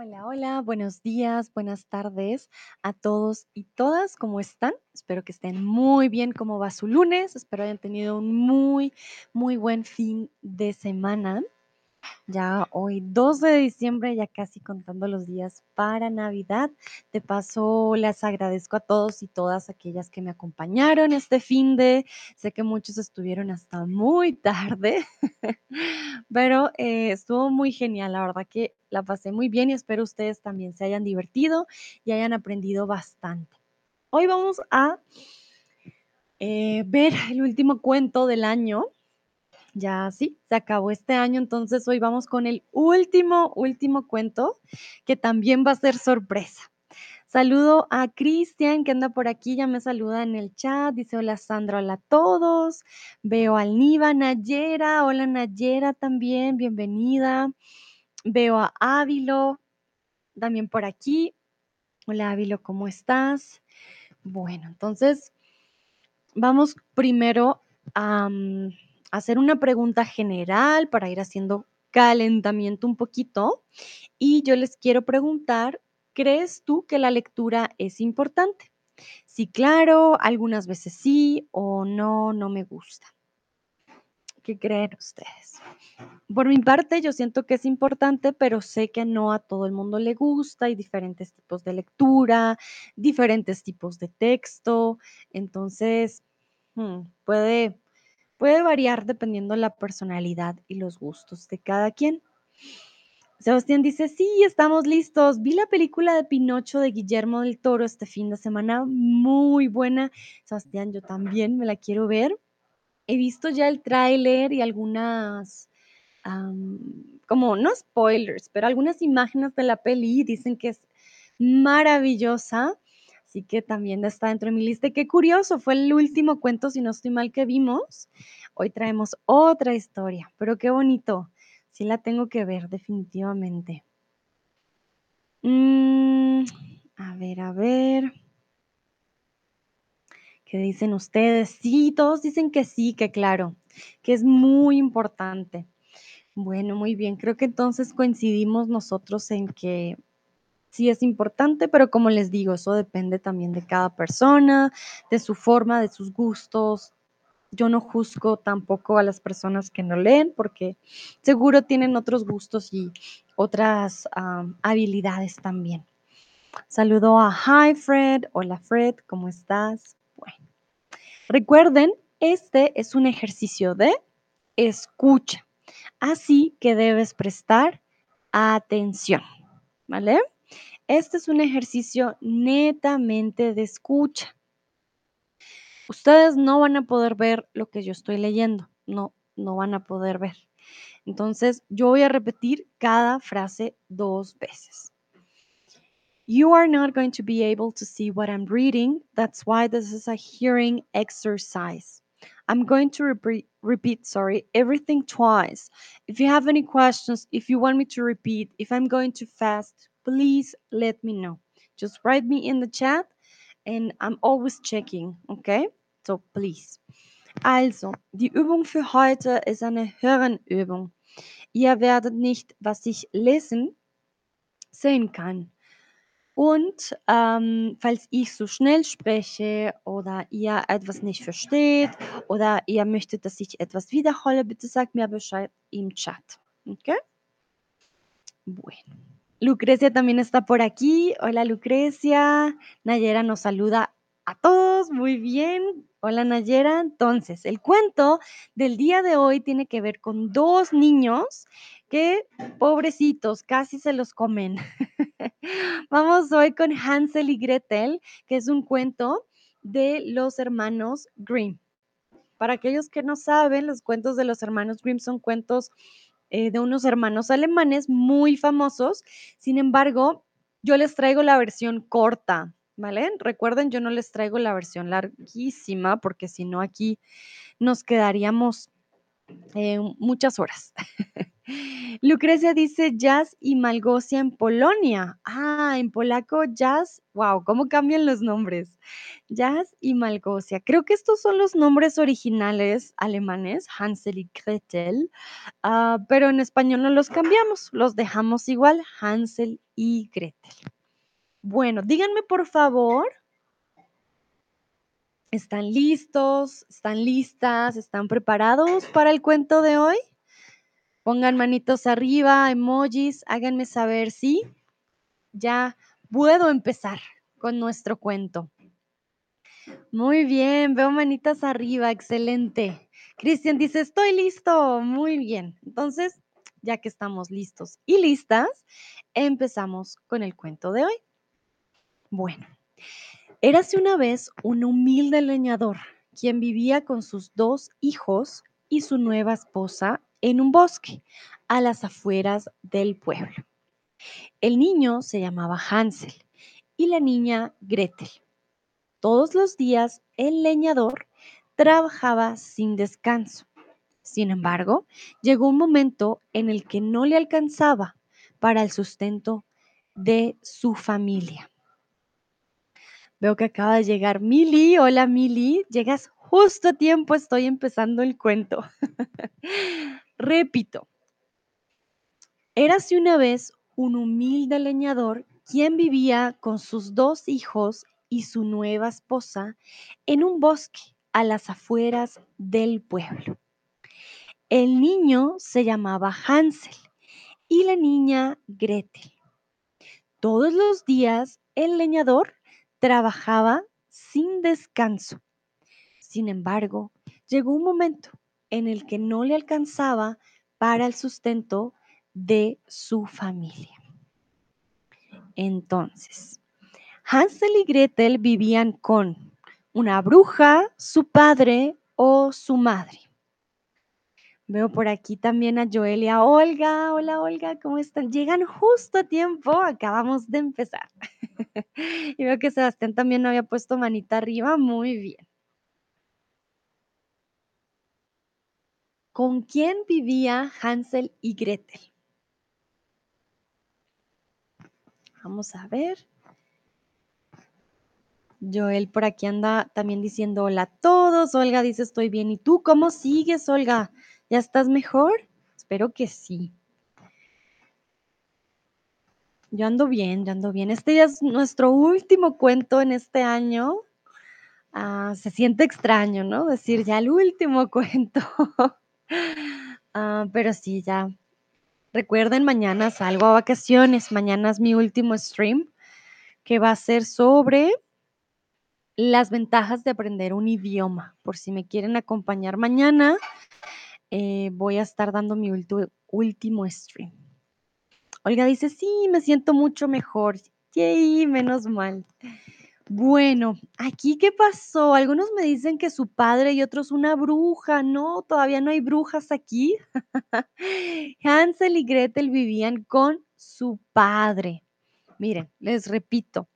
Hola, hola, buenos días, buenas tardes a todos y todas, ¿cómo están? Espero que estén muy bien, ¿cómo va su lunes? Espero hayan tenido un muy, muy buen fin de semana. Ya hoy 2 de diciembre, ya casi contando los días para Navidad. De paso, les agradezco a todos y todas aquellas que me acompañaron este fin de. Sé que muchos estuvieron hasta muy tarde, pero eh, estuvo muy genial. La verdad que la pasé muy bien y espero ustedes también se hayan divertido y hayan aprendido bastante. Hoy vamos a eh, ver el último cuento del año ya sí, se acabó este año, entonces hoy vamos con el último, último cuento, que también va a ser sorpresa. Saludo a Cristian, que anda por aquí, ya me saluda en el chat, dice hola Sandra, hola a todos. Veo al Niva, Nayera, hola Nayera también, bienvenida. Veo a Ávilo, también por aquí. Hola Ávilo, ¿cómo estás? Bueno, entonces vamos primero a hacer una pregunta general para ir haciendo calentamiento un poquito. Y yo les quiero preguntar, ¿crees tú que la lectura es importante? Sí, claro, algunas veces sí o no, no me gusta. ¿Qué creen ustedes? Por mi parte, yo siento que es importante, pero sé que no a todo el mundo le gusta. Hay diferentes tipos de lectura, diferentes tipos de texto. Entonces, hmm, puede, Puede variar dependiendo la personalidad y los gustos de cada quien. Sebastián dice, sí, estamos listos. Vi la película de Pinocho de Guillermo del Toro este fin de semana, muy buena. Sebastián, yo también me la quiero ver. He visto ya el tráiler y algunas, como no spoilers, pero algunas imágenes de la peli dicen que es maravillosa. Así que también está dentro de mi lista. Qué curioso, fue el último cuento, si no estoy mal, que vimos. Hoy traemos otra historia, pero qué bonito. Sí la tengo que ver, definitivamente. Mm, a ver, a ver. ¿Qué dicen ustedes? Sí, todos dicen que sí, que claro, que es muy importante. Bueno, muy bien. Creo que entonces coincidimos nosotros en que sí es importante, pero como les digo, eso depende también de cada persona, de su forma, de sus gustos. Yo no juzgo tampoco a las personas que no leen porque seguro tienen otros gustos y otras habilidades también. Saludo a Hi Fred. Hola Fred, ¿cómo estás? Bueno, recuerden, este es un ejercicio de escucha, así que debes prestar atención, ¿vale? Este es un ejercicio netamente de escucha. Ustedes no van a poder ver lo que yo estoy leyendo, no, no van a poder ver. Entonces, yo voy a repetir cada frase dos veces. You are not going to be able to see what I'm reading. That's why this is a hearing exercise. I'm going to repeat, sorry, everything twice. If you have any questions, if you want me to repeat, if I'm going too fast, please let me know. Just write me in the chat and I'm always checking, okay? So please. Also, die Übung für heute ist eine Hörenübung. Ihr werdet nicht, was ich lesen, sehen kann. Und ähm, falls ich so schnell spreche oder ihr etwas nicht versteht oder ihr möchtet, dass ich etwas wiederhole, bitte sagt mir Bescheid im Chat. ¿Ok? Bueno. Lucrecia también está por aquí. Hola Lucrecia. Nayera nos saluda a todos. Muy bien. Hola Nayera. Entonces, el cuento del día de hoy tiene que ver con dos niños que, pobrecitos, casi se los comen. Vamos hoy con Hansel y Gretel, que es un cuento de los hermanos Grimm. Para aquellos que no saben, los cuentos de los hermanos Grimm son cuentos eh, de unos hermanos alemanes muy famosos. Sin embargo, yo les traigo la versión corta, ¿vale? Recuerden, yo no les traigo la versión larguísima porque si no aquí nos quedaríamos eh, muchas horas. Lucrecia dice jazz y Malgosia en Polonia. Ah, en polaco jazz. Wow, cómo cambian los nombres. Jazz y Malgosia. Creo que estos son los nombres originales alemanes, Hansel y Gretel, ah, pero en español no los cambiamos, los dejamos igual, Hansel y Gretel. Bueno, díganme por favor, ¿están listos? ¿Están listas? ¿Están preparados para el cuento de hoy? Pongan manitos arriba, emojis, háganme saber si ya puedo empezar con nuestro cuento. Muy bien, veo manitas arriba, excelente. Cristian dice, estoy listo. Muy bien. Entonces, ya que estamos listos y listas, empezamos con el cuento de hoy. Bueno, érase una vez un humilde leñador quien vivía con sus dos hijos y su nueva esposa en un bosque a las afueras del pueblo. El niño se llamaba Hansel y la niña Gretel. Todos los días el leñador trabajaba sin descanso. Sin embargo, llegó un momento en el que no le alcanzaba para el sustento de su familia. Veo que acaba de llegar Mili. Hola Mili, llegas justo a tiempo, estoy empezando el cuento. Repito, érase una vez un humilde leñador quien vivía con sus dos hijos y su nueva esposa en un bosque a las afueras del pueblo. El niño se llamaba Hansel y la niña Gretel. Todos los días el leñador trabajaba sin descanso. Sin embargo, llegó un momento en el que no le alcanzaba para el sustento de su familia. Entonces, Hansel y Gretel vivían con una bruja, su padre o su madre. Veo por aquí también a Joel y a Olga. Hola Olga, ¿cómo están? Llegan justo a tiempo, acabamos de empezar. y veo que Sebastián también había puesto manita arriba, muy bien. ¿Con quién vivía Hansel y Gretel? Vamos a ver. Joel por aquí anda también diciendo hola a todos. Olga dice estoy bien. ¿Y tú cómo sigues, Olga? ¿Ya estás mejor? Espero que sí. Yo ando bien, yo ando bien. Este ya es nuestro último cuento en este año. Ah, se siente extraño, ¿no? Decir ya el último cuento. Ah, pero sí, ya. Recuerden, mañana salgo a vacaciones. Mañana es mi último stream que va a ser sobre las ventajas de aprender un idioma. Por si me quieren acompañar mañana, eh, voy a estar dando mi último stream. Olga dice, sí, me siento mucho mejor. Yay, menos mal. Bueno, aquí qué pasó? Algunos me dicen que su padre y otros una bruja. No, todavía no hay brujas aquí. Hansel y Gretel vivían con su padre. Miren, les repito,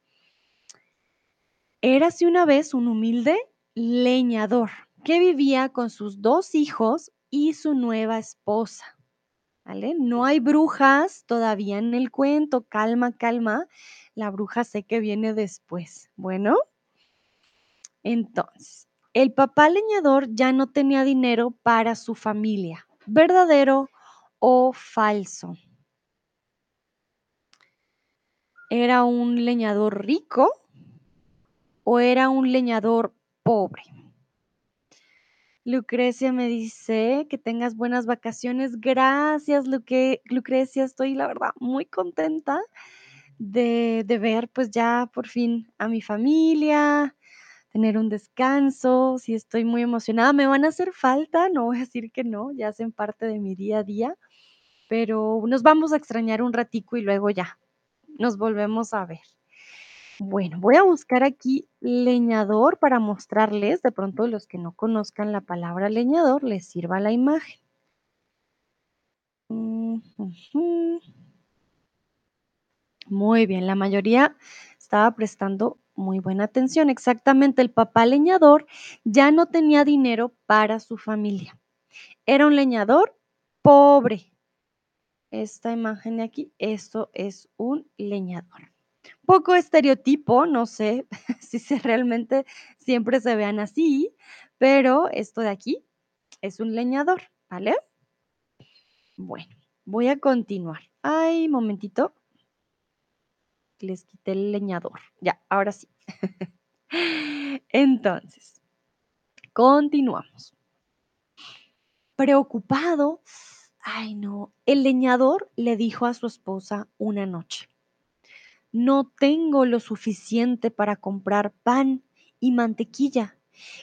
Érase una vez un humilde leñador que vivía con sus dos hijos y su nueva esposa. ¿Vale? No hay brujas todavía en el cuento. Calma, calma. La bruja sé que viene después. Bueno, entonces, el papá leñador ya no tenía dinero para su familia. ¿Verdadero o falso? Era un leñador rico o era un leñador pobre? Lucrecia me dice que tengas buenas vacaciones. Gracias, Lucrecia. Estoy, la verdad, muy contenta de, ver, pues ya por fin a mi familia, tener un descanso. Sí, estoy muy emocionada. Me van a hacer falta, no voy a decir que no, ya hacen parte de mi día a día, pero nos vamos a extrañar un ratico y luego ya nos volvemos a ver. Bueno, voy a buscar aquí leñador para mostrarles, de pronto los que no conozcan la palabra leñador, les sirva la imagen. Muy bien, la mayoría estaba prestando muy buena atención. Exactamente, el papá leñador ya no tenía dinero para su familia. Era un leñador pobre. esta imagen de aquí, esto es un leñador. Poco estereotipo, no sé si se realmente siempre se vean así, pero esto de aquí es un leñador, ¿vale? Bueno, voy a continuar. Ay, momentito. Les quité el leñador. Ya, ahora sí. Entonces, continuamos. Preocupado, ay no, el leñador le dijo a su esposa una noche, no tengo lo suficiente para comprar pan y mantequilla.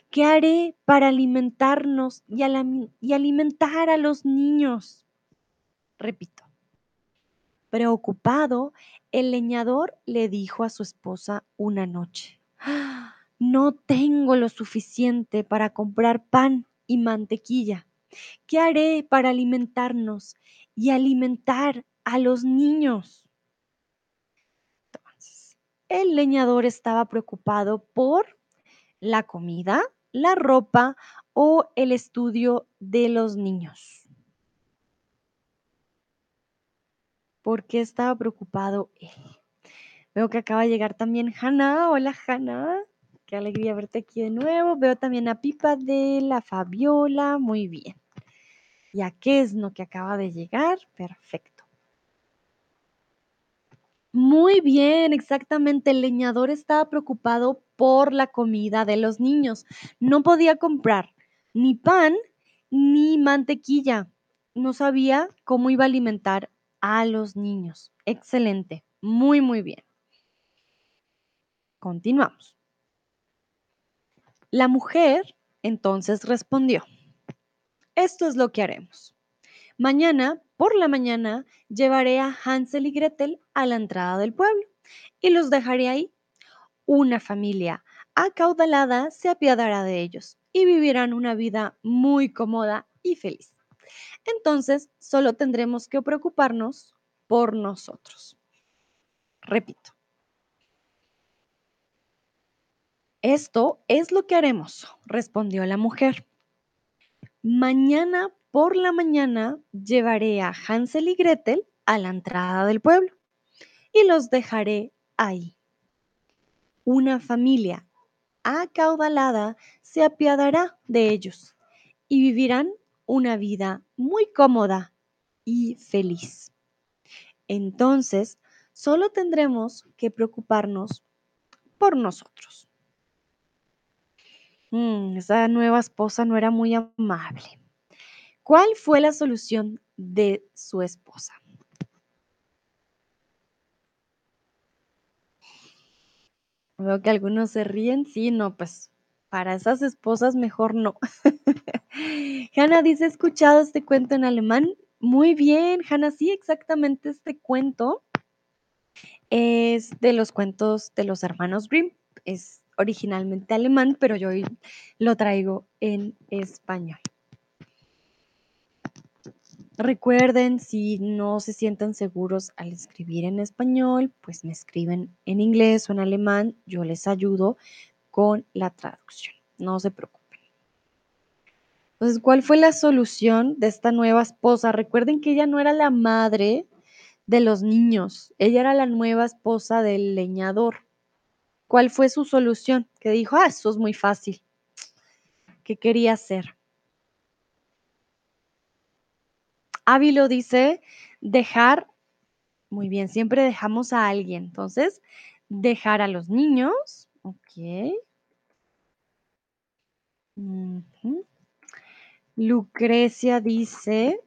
¿Qué haré para alimentarnos y, y alimentar a los niños? Repito. Preocupado, el leñador le dijo a su esposa una noche, "Ah, no tengo lo suficiente para comprar pan y mantequilla. ¿Qué haré para alimentarnos y alimentar a los niños? Entonces, el leñador estaba preocupado por la comida, la ropa o el estudio de los niños. ¿Por qué estaba preocupado él? Veo que acaba de llegar también Hanna. Hola Hanna. Qué alegría verte aquí de nuevo. Veo también a Pipa de la Fabiola. Muy bien. ¿Y a lo que acaba de llegar? Perfecto. Muy bien, exactamente. El leñador estaba preocupado por la comida de los niños. No podía comprar ni pan ni mantequilla. No sabía cómo iba a alimentar a los niños. Excelente. Muy, muy bien. Continuamos. La mujer entonces respondió, esto es lo que haremos. Mañana, por la mañana, llevaré a Hansel y Gretel a la entrada del pueblo y los dejaré ahí. Una familia acaudalada se apiadará de ellos y vivirán una vida muy cómoda y feliz. Entonces, solo tendremos que preocuparnos por nosotros. Repito. Esto es lo que haremos, respondió la mujer. Mañana por la mañana llevaré a Hansel y Gretel a la entrada del pueblo y los dejaré ahí. Una familia acaudalada se apiadará de ellos y vivirán una vida muy cómoda y feliz. Entonces, solo tendremos que preocuparnos por nosotros. Mm, esa nueva esposa no era muy amable. ¿Cuál fue la solución de su esposa? Veo que algunos se ríen. Sí, no, pues para esas esposas mejor no. Hanna dice, ¿he escuchado este cuento en alemán? Muy bien, Hanna, sí, exactamente este cuento es de los cuentos de los hermanos Grimm. Es originalmente alemán, pero yo hoy lo traigo en español. Recuerden, si no se sientan seguros al escribir en español, pues me escriben en inglés o en alemán, yo les ayudo con la traducción. No se preocupen. Entonces, ¿cuál fue la solución de esta nueva esposa? Recuerden que ella no era la madre de los niños, ella era la nueva esposa del leñador. ¿Cuál fue su solución? Que dijo, ah, eso es muy fácil. ¿Qué quería hacer? Ávilo dice, dejar, muy bien, siempre dejamos a alguien. Entonces, dejar a los niños, Lucrecia dice,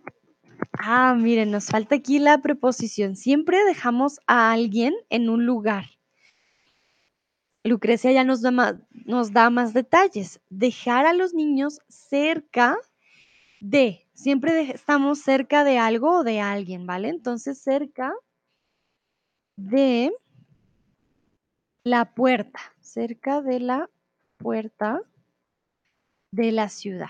ah, miren, nos falta aquí la preposición. Siempre dejamos a alguien en un lugar. Lucrecia ya nos da, más, nos da más detalles. Dejar a los niños cerca de, siempre estamos cerca de algo o de alguien, ¿vale? Entonces, cerca de la puerta, cerca de la puerta de la ciudad.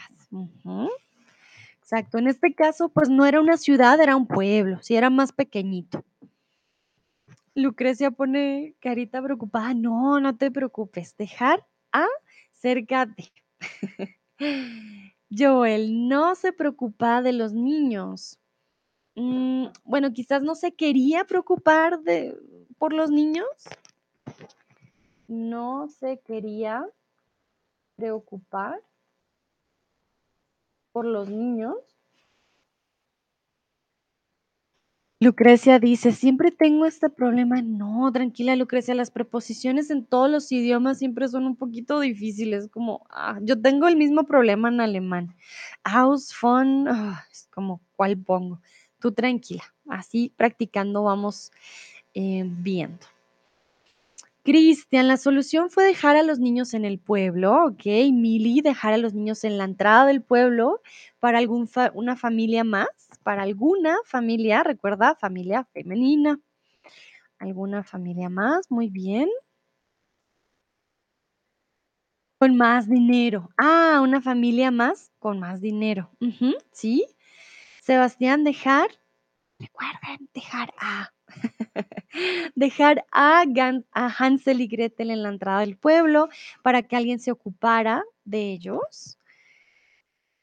Exacto, en este caso, pues no era una ciudad, era un pueblo, sí era más pequeñito. Lucrecia pone carita preocupada. No, no te preocupes. Dejar a cerca de. Joel no se preocupa de los niños. Mm, bueno, quizás no se quería preocupar de por los niños. No se quería preocupar por los niños. Lucrecia dice: "Siempre tengo este problema". No, tranquila, Lucrecia, las preposiciones en todos los idiomas siempre son un poquito difíciles, como, ah, yo tengo el mismo problema en alemán. Aus, von, ah, es como, ¿cuál pongo? Tú tranquila, así practicando vamos, eh, viendo. Cristian, la solución fue dejar a los niños en el pueblo, okey. Mili, dejar a los niños en la entrada del pueblo para algún fa una familia más, para alguna familia, recuerda, familia femenina. ¿Alguna familia más? Muy bien. Con más dinero. Ah, una familia más con más dinero. Sí. Sebastián, dejar, recuerden, dejar a dejar a Hansel y Gretel en la entrada del pueblo para que alguien se ocupara de ellos.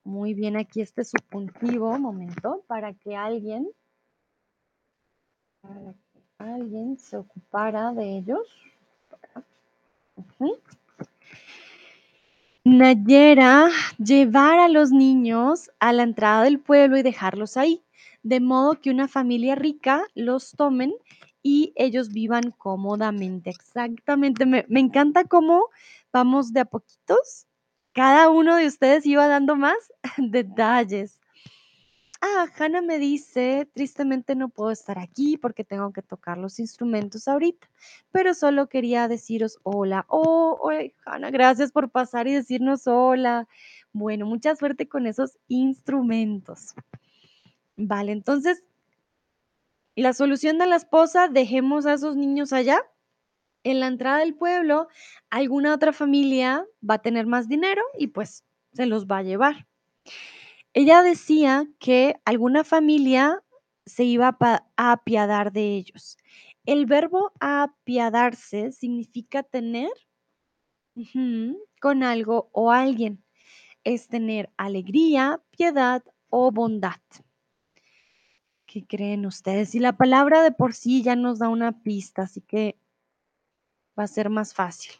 Muy bien, aquí este subjuntivo, momento, para que alguien alguien se ocupara de ellos. Ujú. Nayera, llevar a los niños a la entrada del pueblo y dejarlos ahí, de modo que una familia rica los tomen y ellos vivan cómodamente. Exactamente, me me encanta cómo vamos de a poquitos. Cada uno de ustedes iba dando más detalles. Ah, Hannah me dice: "Tristemente no puedo estar aquí porque tengo que tocar los instrumentos ahorita, pero solo quería deciros hola". Oh, ay, Hannah, gracias por pasar y decirnos hola. Bueno, mucha suerte con esos instrumentos. Vale, entonces la solución de la esposa, dejemos a esos niños allá. En la entrada del pueblo, alguna otra familia va a tener más dinero y, pues, se los va a llevar. Ella decía que alguna familia se iba a apiadar de ellos. El verbo apiadarse significa tener con algo o alguien. Es tener alegría, piedad o bondad. ¿Qué creen ustedes? Y la palabra de por sí ya nos da una pista, así que va a ser más fácil.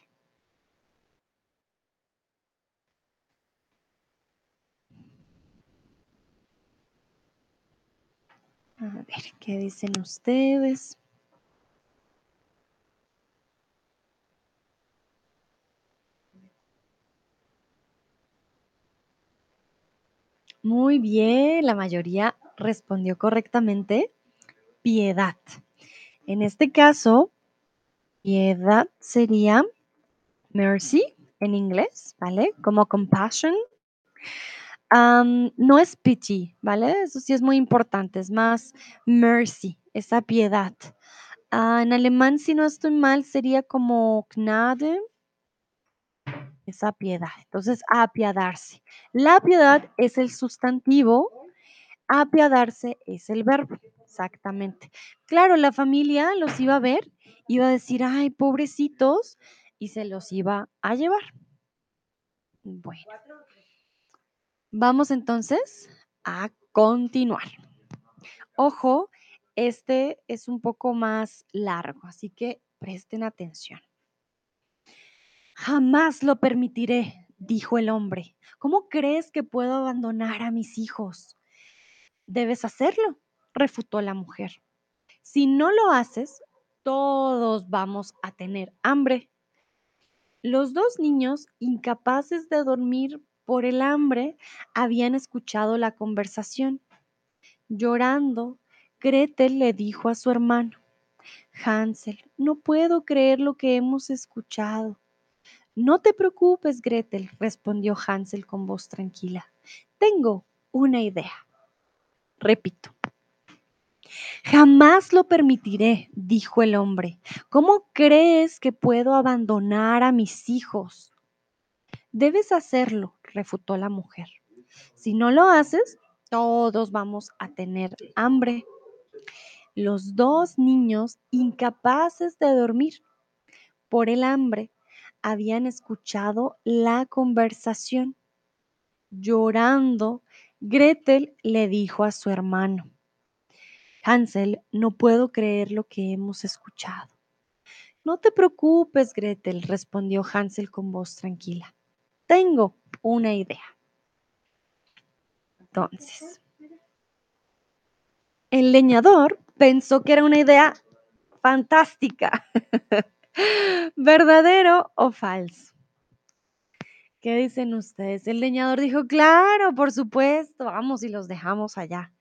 A ver, ¿qué dicen ustedes? Muy bien, la mayoría respondió correctamente, piedad. En este caso, piedad sería mercy en inglés, ¿vale? Como compassion. No es pity, ¿vale? Eso sí es muy importante, es más mercy, esa piedad. Ah, en alemán, si no estoy mal, sería como Gnade. Esa piedad. Entonces, apiadarse. La piedad es el sustantivo, apiadarse es el verbo, exactamente. Claro, la familia los iba a ver, iba a decir: "Ay, pobrecitos", y se los iba a llevar. Bueno. Vamos entonces a continuar. Ojo, este es un poco más largo, así que presten atención. Jamás lo permitiré, dijo el hombre. ¿Cómo crees que puedo abandonar a mis hijos? Debes hacerlo, refutó la mujer. Si no lo haces, todos vamos a tener hambre. Los dos niños, incapaces de dormir por el hambre, habían escuchado la conversación. Llorando, Gretel le dijo a su hermano, Hansel, no puedo creer lo que hemos escuchado. No te preocupes, Gretel, respondió Hansel con voz tranquila. Tengo una idea. Repito. Jamás lo permitiré, dijo el hombre. ¿Cómo crees que puedo abandonar a mis hijos? Debes hacerlo, refutó la mujer. Si no lo haces, todos vamos a tener hambre. Los dos niños, incapaces de dormir por el hambre, habían escuchado la conversación. Llorando, Gretel le dijo a su hermano, Hansel, no puedo creer lo que hemos escuchado. No te preocupes, Gretel, respondió Hansel con voz tranquila. Tengo una idea. Entonces, el leñador pensó que era una idea fantástica. ¿Verdadero o falso? ¿Qué dicen ustedes? El leñador dijo, claro, por supuesto, vamos y los dejamos allá.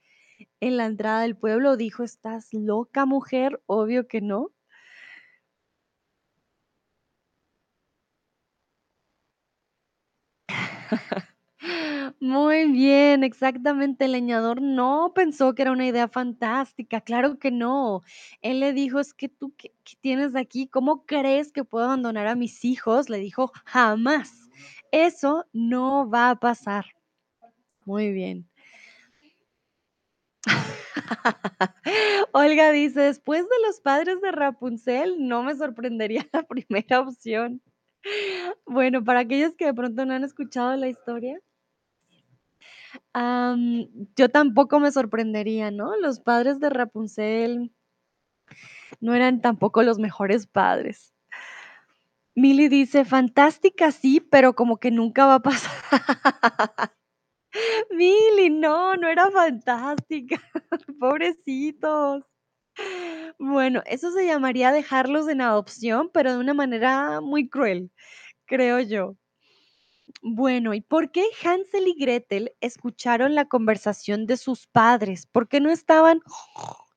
En la entrada del pueblo dijo, ¿estás loca, mujer? Obvio que no. Muy bien, exactamente. El leñador no pensó que era una idea fantástica, claro que no. Él le dijo, es que tú, ¿qué, tienes aquí? ¿Cómo crees que puedo abandonar a mis hijos? Le dijo, jamás. Eso no va a pasar. Muy bien. Olga dice, después de los padres de Rapunzel, no me sorprendería la primera opción. Bueno, para aquellos que de pronto no han escuchado la historia, yo tampoco me sorprendería, ¿no? Los padres de Rapunzel no eran tampoco los mejores padres. Milly dice, fantástica sí, pero como que nunca va a pasar. Milly, no, no era fantástica. Pobrecitos. Bueno, eso se llamaría dejarlos en adopción, pero de una manera muy cruel, creo yo. Bueno, ¿y por qué Hansel y Gretel escucharon la conversación de sus padres? ¿Por qué no estaban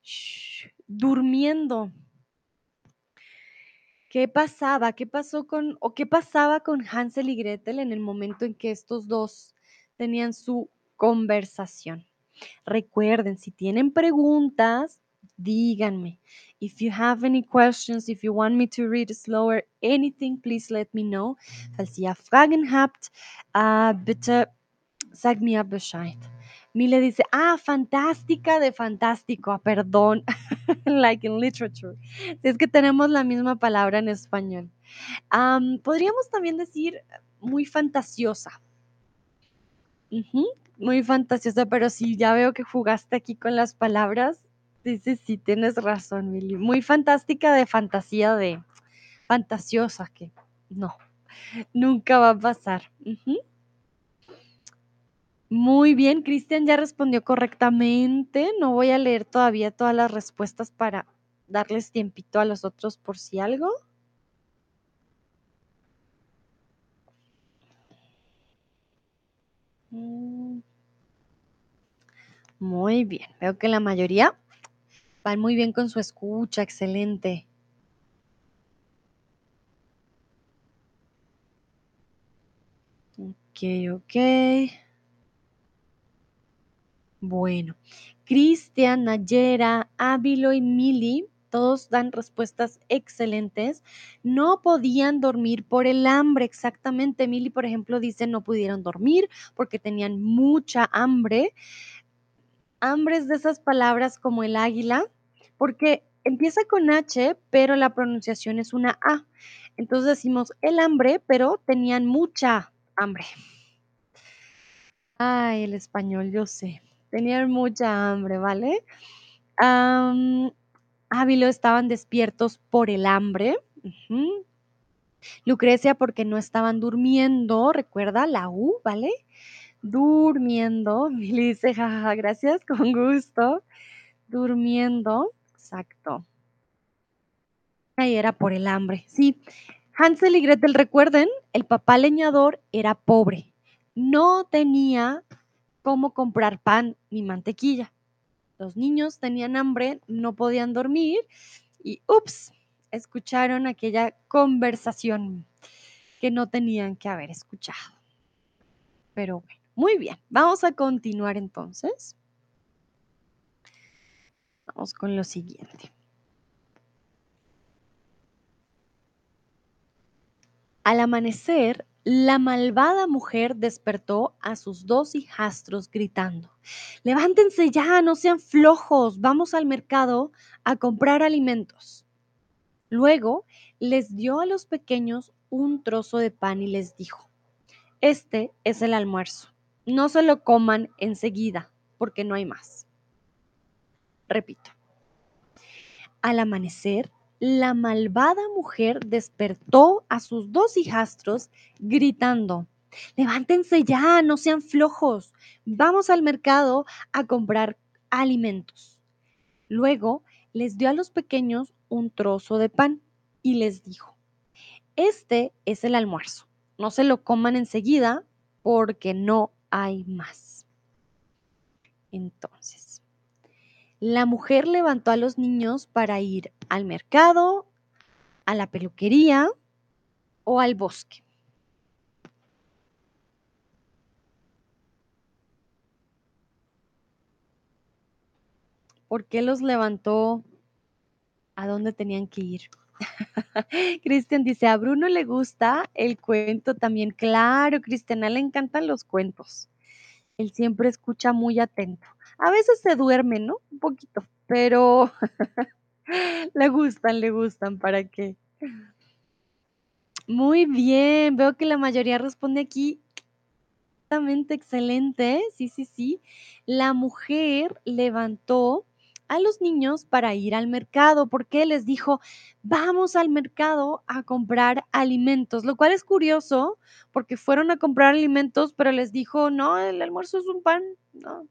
durmiendo? ¿Qué pasaba? ¿Qué pasó con o qué pasaba con Hansel y Gretel en el momento en que estos dos tenían su conversación? Recuerden, si tienen preguntas, díganme. If you have any questions, if you want me to read slower, anything, please let me know. Falls ihr Fragen habt, uh, bitte sag mir Bescheid. Mile dice, ah, fantástica de fantástico, ah, perdón, like in literature. Si es que tenemos la misma palabra en español. Am, podríamos también decir muy fantasiosa. Muy fantasiosa, pero sí, ya veo que jugaste aquí con las palabras. Dices, sí, tienes razón, Mili. Muy fantástica de fantasía, de fantasiosa, que no, nunca va a pasar. Ujú. Muy bien, Cristian ya respondió correctamente. No voy a leer todavía todas las respuestas para darles tiempito a los otros por si algo. Mm, Muy bien, veo que la mayoría van muy bien con su escucha, excelente. Ok, ok. Bueno, Cristian, Nayera, Ávilo y Mili, todos dan respuestas excelentes. No podían dormir por el hambre, exactamente. Mili, por ejemplo, dice no pudieron dormir porque tenían mucha hambre. Hambre es de esas palabras como el águila, porque empieza con H, pero la pronunciación es una A. Entonces decimos el hambre, pero tenían mucha hambre. Ay, el español, yo sé. Tenían mucha hambre, ¿vale? Ávilo estaban despiertos por el hambre. Lucrecia porque no estaban durmiendo, recuerda la U, ¿vale? Durmiendo. Mili dice, gracias, con gusto. Durmiendo, exacto. Ahí era por el hambre, sí. Hansel y Gretel, recuerden, el papá leñador era pobre. No tenía cómo comprar pan ni mantequilla. Los niños tenían hambre, no podían dormir y, ups, escucharon aquella conversación que no tenían que haber escuchado. Pero bueno, muy bien, vamos a continuar entonces. Vamos con lo siguiente. Al amanecer, la malvada mujer despertó a sus dos hijastros gritando, Levántense ya, no sean flojos, vamos al mercado a comprar alimentos. Luego les dio a los pequeños un trozo de pan y les dijo, Este es el almuerzo, no se lo coman enseguida, porque no hay más. Repito. Al amanecer, la malvada mujer despertó a sus dos hijastros gritando, levántense ya, no sean flojos, vamos al mercado a comprar alimentos. Luego les dio a los pequeños un trozo de pan y les dijo, este es el almuerzo, no se lo coman enseguida porque no hay más. Entonces, la mujer levantó a los niños para ir al mercado, a la peluquería o al bosque. ¿Por qué los levantó? ¿A dónde tenían que ir? Cristian dice, a Bruno le gusta el cuento también. Claro, Cristian, a él le encantan los cuentos. Él siempre escucha muy atento. A veces se duerme, ¿no? Un poquito, pero le gustan, le gustan, ¿para qué? Muy bien, veo que la mayoría responde aquí Exactamente, excelente. Sí, sí, sí. La mujer levantó a los niños para ir al mercado porque les dijo, vamos al mercado a comprar alimentos, lo cual es curioso porque fueron a comprar alimentos, pero les dijo, no, el almuerzo es un pan, no,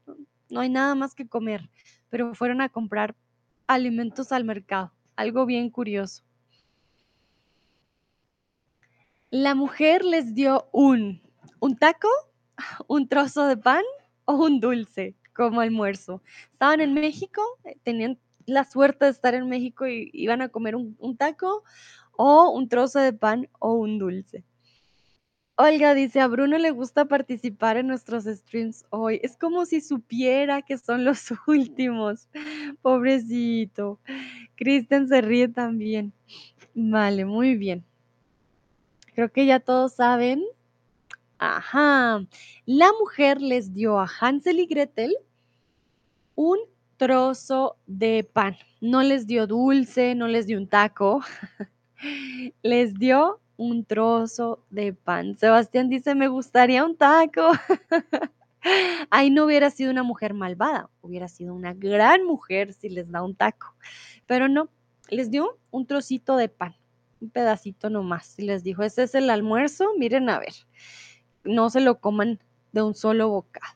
no, hay nada más que comer, pero fueron a comprar alimentos al mercado, algo bien curioso. La mujer les dio un, un taco un trozo de pan o un dulce como almuerzo. Estaban en México, tenían la suerte de estar en México y iban a comer un, un taco o un trozo de pan o un dulce. Olga dice, a Bruno le gusta participar en nuestros streams hoy. Es como si supiera que son los últimos. Pobrecito. Kristen se ríe también. Vale, muy bien. Creo que ya todos saben Ajá. La mujer les dio a Hansel y Gretel un trozo de pan. No les dio dulce, no les dio un taco. les dio un trozo de pan. Sebastián dice, me gustaría un taco. Ahí no hubiera sido una mujer malvada, hubiera sido una gran mujer si les da un taco. Pero no, les dio un trocito de pan, un pedacito nomás. Y les dijo, ese es el almuerzo, miren a ver no se lo coman de un solo bocado.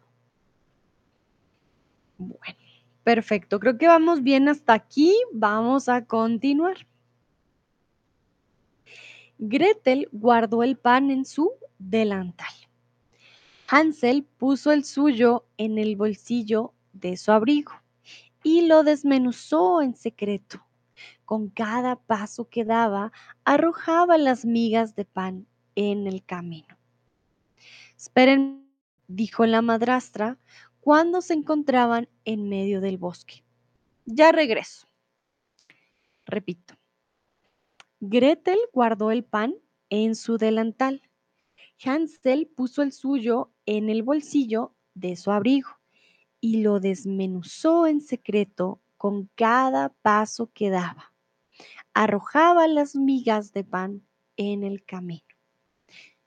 Bueno, perfecto. Creo que vamos bien hasta aquí. Vamos a continuar. Gretel guardó el pan en su delantal. Hansel puso el suyo en el bolsillo de su abrigo y lo desmenuzó en secreto. Con cada paso que daba, arrojaba las migas de pan en el camino. Esperen, dijo la madrastra cuando se encontraban en medio del bosque. Ya regreso. Repito. Gretel guardó el pan en su delantal. Hansel puso el suyo en el bolsillo de su abrigo y lo desmenuzó en secreto con cada paso que daba. Arrojaba las migas de pan en el camino.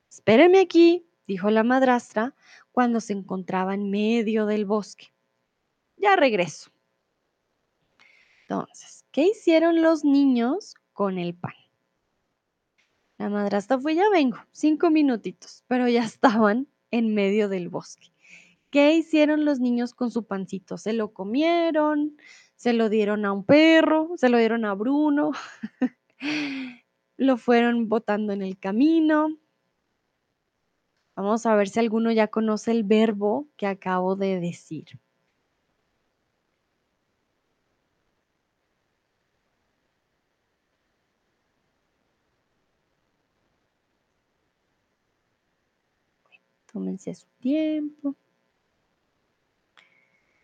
Espérenme aquí, dijo la madrastra cuando se encontraba en medio del bosque. Ya regreso. Entonces, ¿qué hicieron los niños con el pan? La madrastra fue, ya vengo, cinco minutitos, pero ya estaban en medio del bosque. ¿Qué hicieron los niños con su pancito? ¿Se lo comieron? ¿Se lo dieron a un perro? ¿Se lo dieron a Bruno? ¿Lo fueron botando en el camino? Vamos a ver si alguno ya conoce el verbo que acabo de decir. Tómense su tiempo.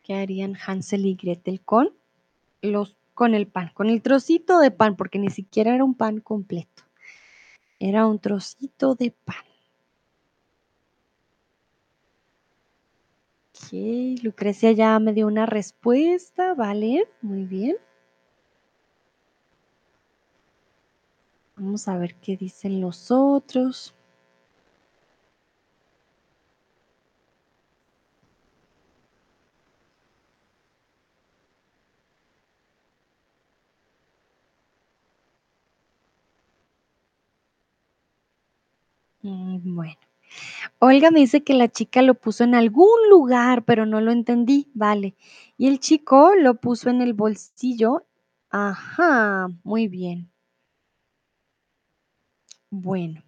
¿Qué harían Hansel y Gretel con los con el pan, con el trocito de pan, porque ni siquiera era un pan completo. Era un trocito de pan. Ok, Lucrecia ya me dio una respuesta, vale, muy bien. Vamos a ver qué dicen los otros. Mm, bueno. Olga me dice que la chica lo puso en algún lugar, pero no lo entendí. Vale. Y el chico lo puso en el bolsillo. Ajá, muy bien. Bueno.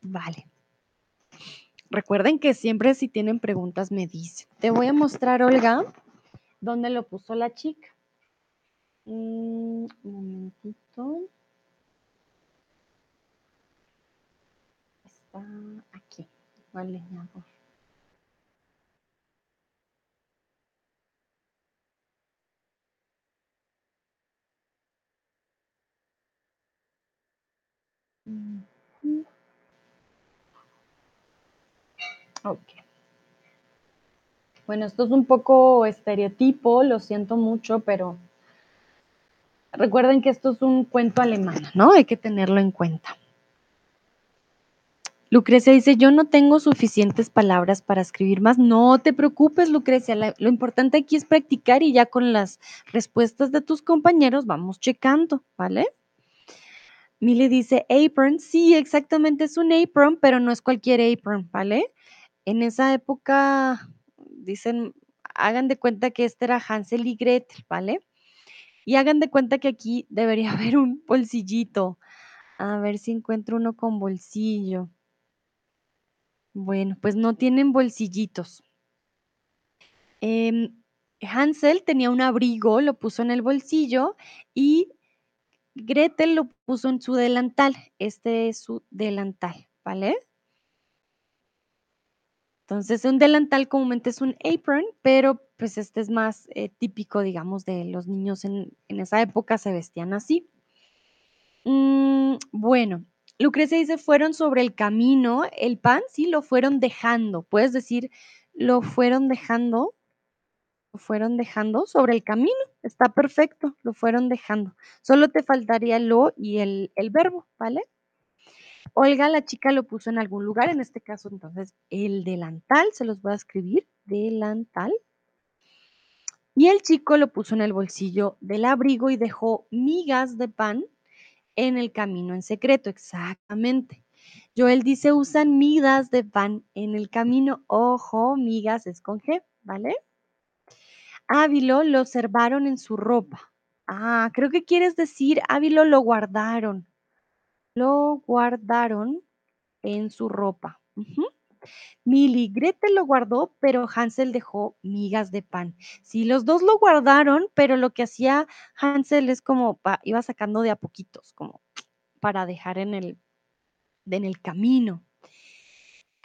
Vale. Recuerden que siempre si tienen preguntas me dicen. Te voy a mostrar, Olga, dónde lo puso la chica. Mm, un momentito. Está aquí. Hago. Ujú. Ok. Bueno, esto es un poco estereotipo, lo siento mucho, pero recuerden que esto es un cuento alemán, ¿no? Hay que tenerlo en cuenta. Lucrecia dice, yo no tengo suficientes palabras para escribir más. No te preocupes, Lucrecia. lo importante aquí es practicar y ya con las respuestas de tus compañeros vamos checando, ¿vale? Mili dice, apron. Sí, exactamente es un apron, pero no es cualquier apron, ¿vale? En esa época, dicen, hagan de cuenta que este era Hansel y Gretel, ¿vale? Y hagan de cuenta que aquí debería haber un bolsillito. A ver si encuentro uno con bolsillo. Bueno, pues no tienen bolsillitos. Em, Hansel tenía un abrigo, lo puso en el bolsillo y Gretel lo puso en su delantal. Este es su delantal, ¿vale? Entonces, un delantal comúnmente es un apron, pero pues este es más eh, típico, digamos, de los niños en, en esa época se vestían así. Mm, bueno, Lucrecia dice, fueron sobre el camino, el pan, sí, lo fueron dejando. Puedes decir, lo fueron dejando, lo fueron dejando sobre el camino. Está perfecto, lo fueron dejando. Solo te faltaría lo y el, el verbo, ¿vale? Olga, la chica lo puso en algún lugar, en este caso entonces el delantal, se los voy a escribir, delantal. Y el chico lo puso en el bolsillo del abrigo y dejó migas de pan en el camino en secreto, exactamente. Joel dice, usan migas de pan en el camino. Ojo, migas es con G, ¿vale? Ávilo lo observaron en su ropa. Ah, creo que quieres decir, Ávilo lo guardaron. Lo guardaron en su ropa. Ujú. Mili, Gretel lo guardó, pero Hansel dejó migas de pan. Sí, los dos lo guardaron, pero lo que hacía Hansel es como iba sacando de a poquitos, como para dejar en el, en el camino.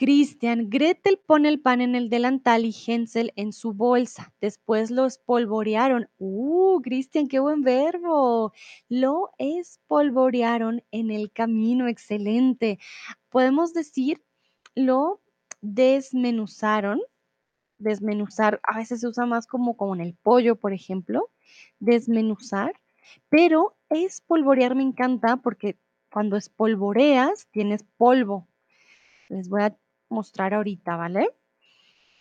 Cristian, Gretel pone el pan en el delantal y Hansel en su bolsa. Después lo espolvorearon. Uh, Cristian, qué buen verbo. Lo espolvorearon en el camino. Excelente. Podemos decir lo desmenuzaron. Desmenuzar, a veces se usa más como con el pollo, por ejemplo. Desmenuzar. Pero espolvorear me encanta porque cuando espolvoreas tienes polvo. Les voy a mostrar ahorita, ¿vale?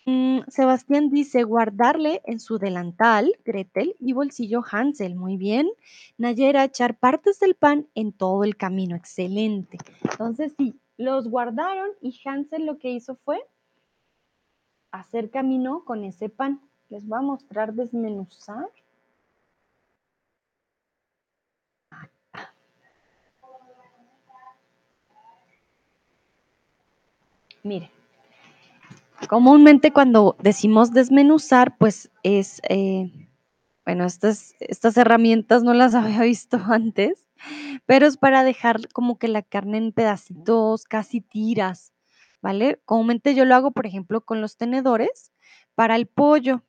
Mm, Sebastián dice guardarle en su delantal, Gretel, y bolsillo Hansel. Muy bien. Nayera, echar partes del pan en todo el camino. Excelente. Entonces, sí, los guardaron y Hansel lo que hizo fue hacer camino con ese pan. Les voy a mostrar desmenuzar. Mire, comúnmente cuando decimos desmenuzar, pues es, eh, bueno, estas herramientas no las había visto antes, pero es para dejar como que la carne en pedacitos, casi tiras, ¿vale? Comúnmente yo lo hago, por ejemplo, con los tenedores para el pollo.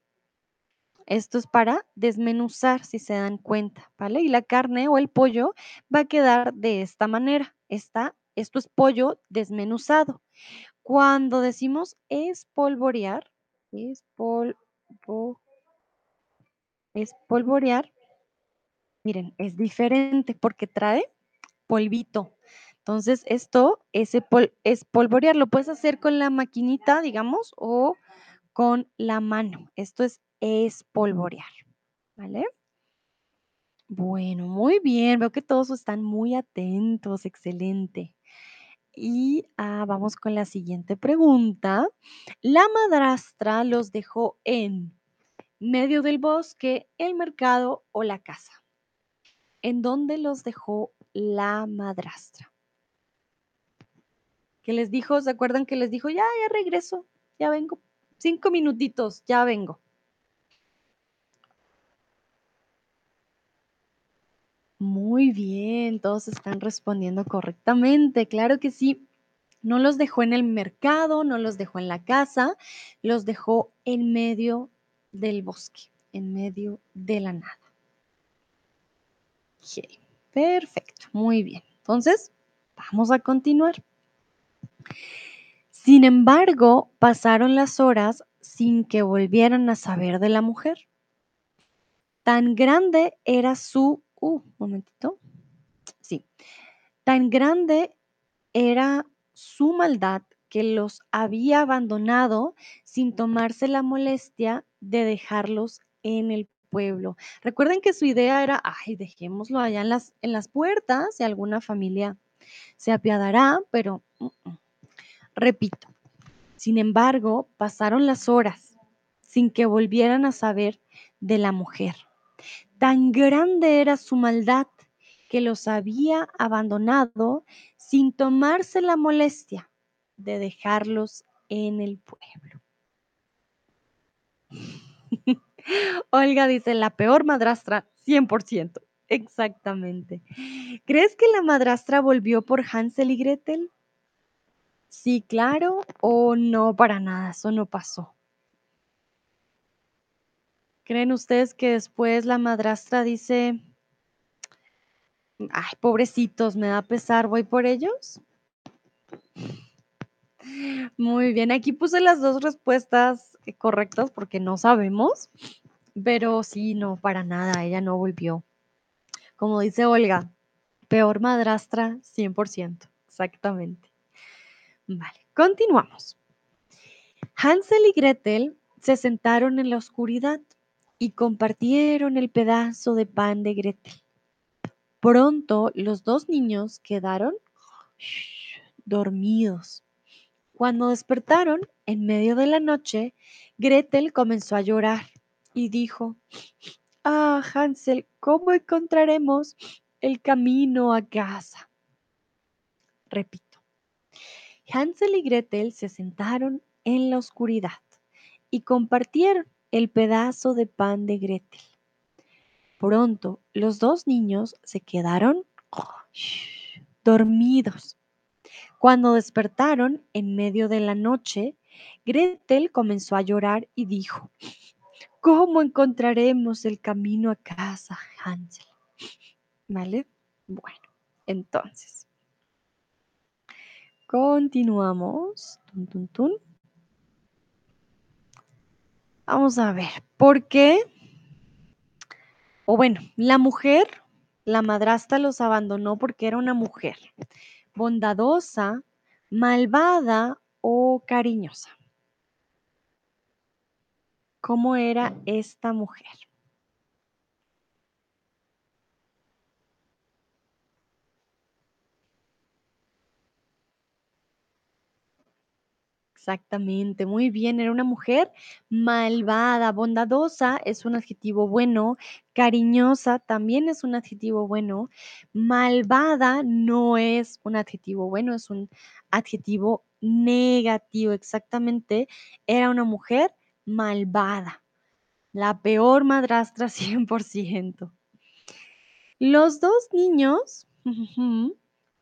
Esto es para desmenuzar, si se dan cuenta, ¿vale? Y la carne o el pollo va a quedar de esta manera. Esto es pollo desmenuzado. Cuando decimos espolvorear, espolvo, espolvorear, miren, es diferente porque trae polvito. Entonces, esto ese es polvorear, lo puedes hacer con la maquinita, digamos, o con la mano. Esto es espolvorear, ¿vale? Bueno, muy bien, veo que todos están muy atentos, excelente. Y ah, vamos con la siguiente pregunta. La madrastra los dejó en medio del bosque, el mercado o la casa. ¿En dónde los dejó la madrastra? Que les dijo, ¿se acuerdan que les dijo, ya, ya regreso, ya vengo, cinco minutitos, ya vengo? Muy bien, todos están respondiendo correctamente, claro que sí. No los dejó en el mercado, no los dejó en la casa, los dejó en medio del bosque, en medio de la nada. Perfecto, muy bien. Entonces, vamos a continuar. Sin embargo, pasaron las horas sin que volvieran a saber de la mujer. Tan grande era su... Uh, momentito. Sí. Tan grande era su maldad que los había abandonado sin tomarse la molestia de dejarlos en el pueblo. Recuerden que su idea era, ay, dejémoslo allá en las, en las puertas, si alguna familia se apiadará, pero uh -uh. repito, sin embargo, pasaron las horas sin que volvieran a saber de la mujer. Tan grande era su maldad que los había abandonado sin tomarse la molestia de dejarlos en el pueblo. Olga dice, la peor madrastra, 100%. Exactamente. ¿Crees que la madrastra volvió por Hansel y Gretel? Sí, claro, o no, para nada, eso no pasó. ¿Creen ustedes que después la madrastra dice, ay, pobrecitos, me da pesar, voy por ellos? Muy bien, aquí puse las dos respuestas correctas porque no sabemos, pero sí, no, para nada, ella no volvió. Como dice Olga, peor madrastra 100%, exactamente. Vale, continuamos. Hansel y Gretel se sentaron en la oscuridad y compartieron el pedazo de pan de Gretel. Pronto los dos niños quedaron dormidos. Cuando despertaron en medio de la noche, Gretel comenzó a llorar y dijo, Ah, Hansel, ¿cómo encontraremos el camino a casa? Repito. Hansel y Gretel se sentaron en la oscuridad y compartieron el pedazo de pan de Gretel. Pronto los dos niños se quedaron dormidos. Cuando despertaron en medio de la noche, Gretel comenzó a llorar y dijo, ¿cómo encontraremos el camino a casa, Hansel? ¿Vale? Bueno, entonces, continuamos. Tun, tun. Vamos a ver, ¿por qué? O bueno, la mujer, la madrastra los abandonó porque era una mujer bondadosa, malvada o cariñosa. ¿Cómo era esta mujer? Exactamente, muy bien, era una mujer malvada, bondadosa es un adjetivo bueno, cariñosa también es un adjetivo bueno, malvada no es un adjetivo bueno, es un adjetivo negativo, exactamente, era una mujer malvada, la peor madrastra 100%. Los dos niños,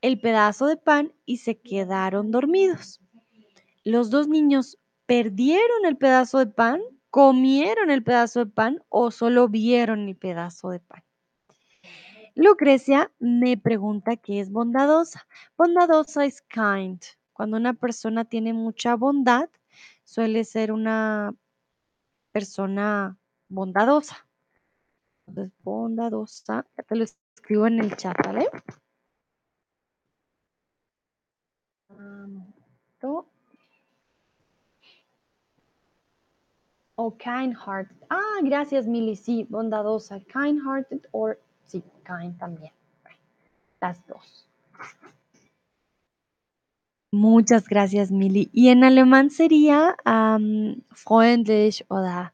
el pedazo de pan y se quedaron dormidos los dos niños perdieron el pedazo de pan, comieron el pedazo de pan o solo vieron el pedazo de pan. Lucrecia me pregunta qué es bondadosa. Bondadosa es kind. Cuando una persona tiene mucha bondad, suele ser una persona bondadosa. Entonces, bondadosa, ya te lo escribo en el chat, ¿vale? O kind-hearted. Ah, gracias, Mili. Sí, bondadosa. Kind-hearted o sí, kind también. Las dos. Muchas gracias, Mili. Y en alemán sería, am, freundlich oder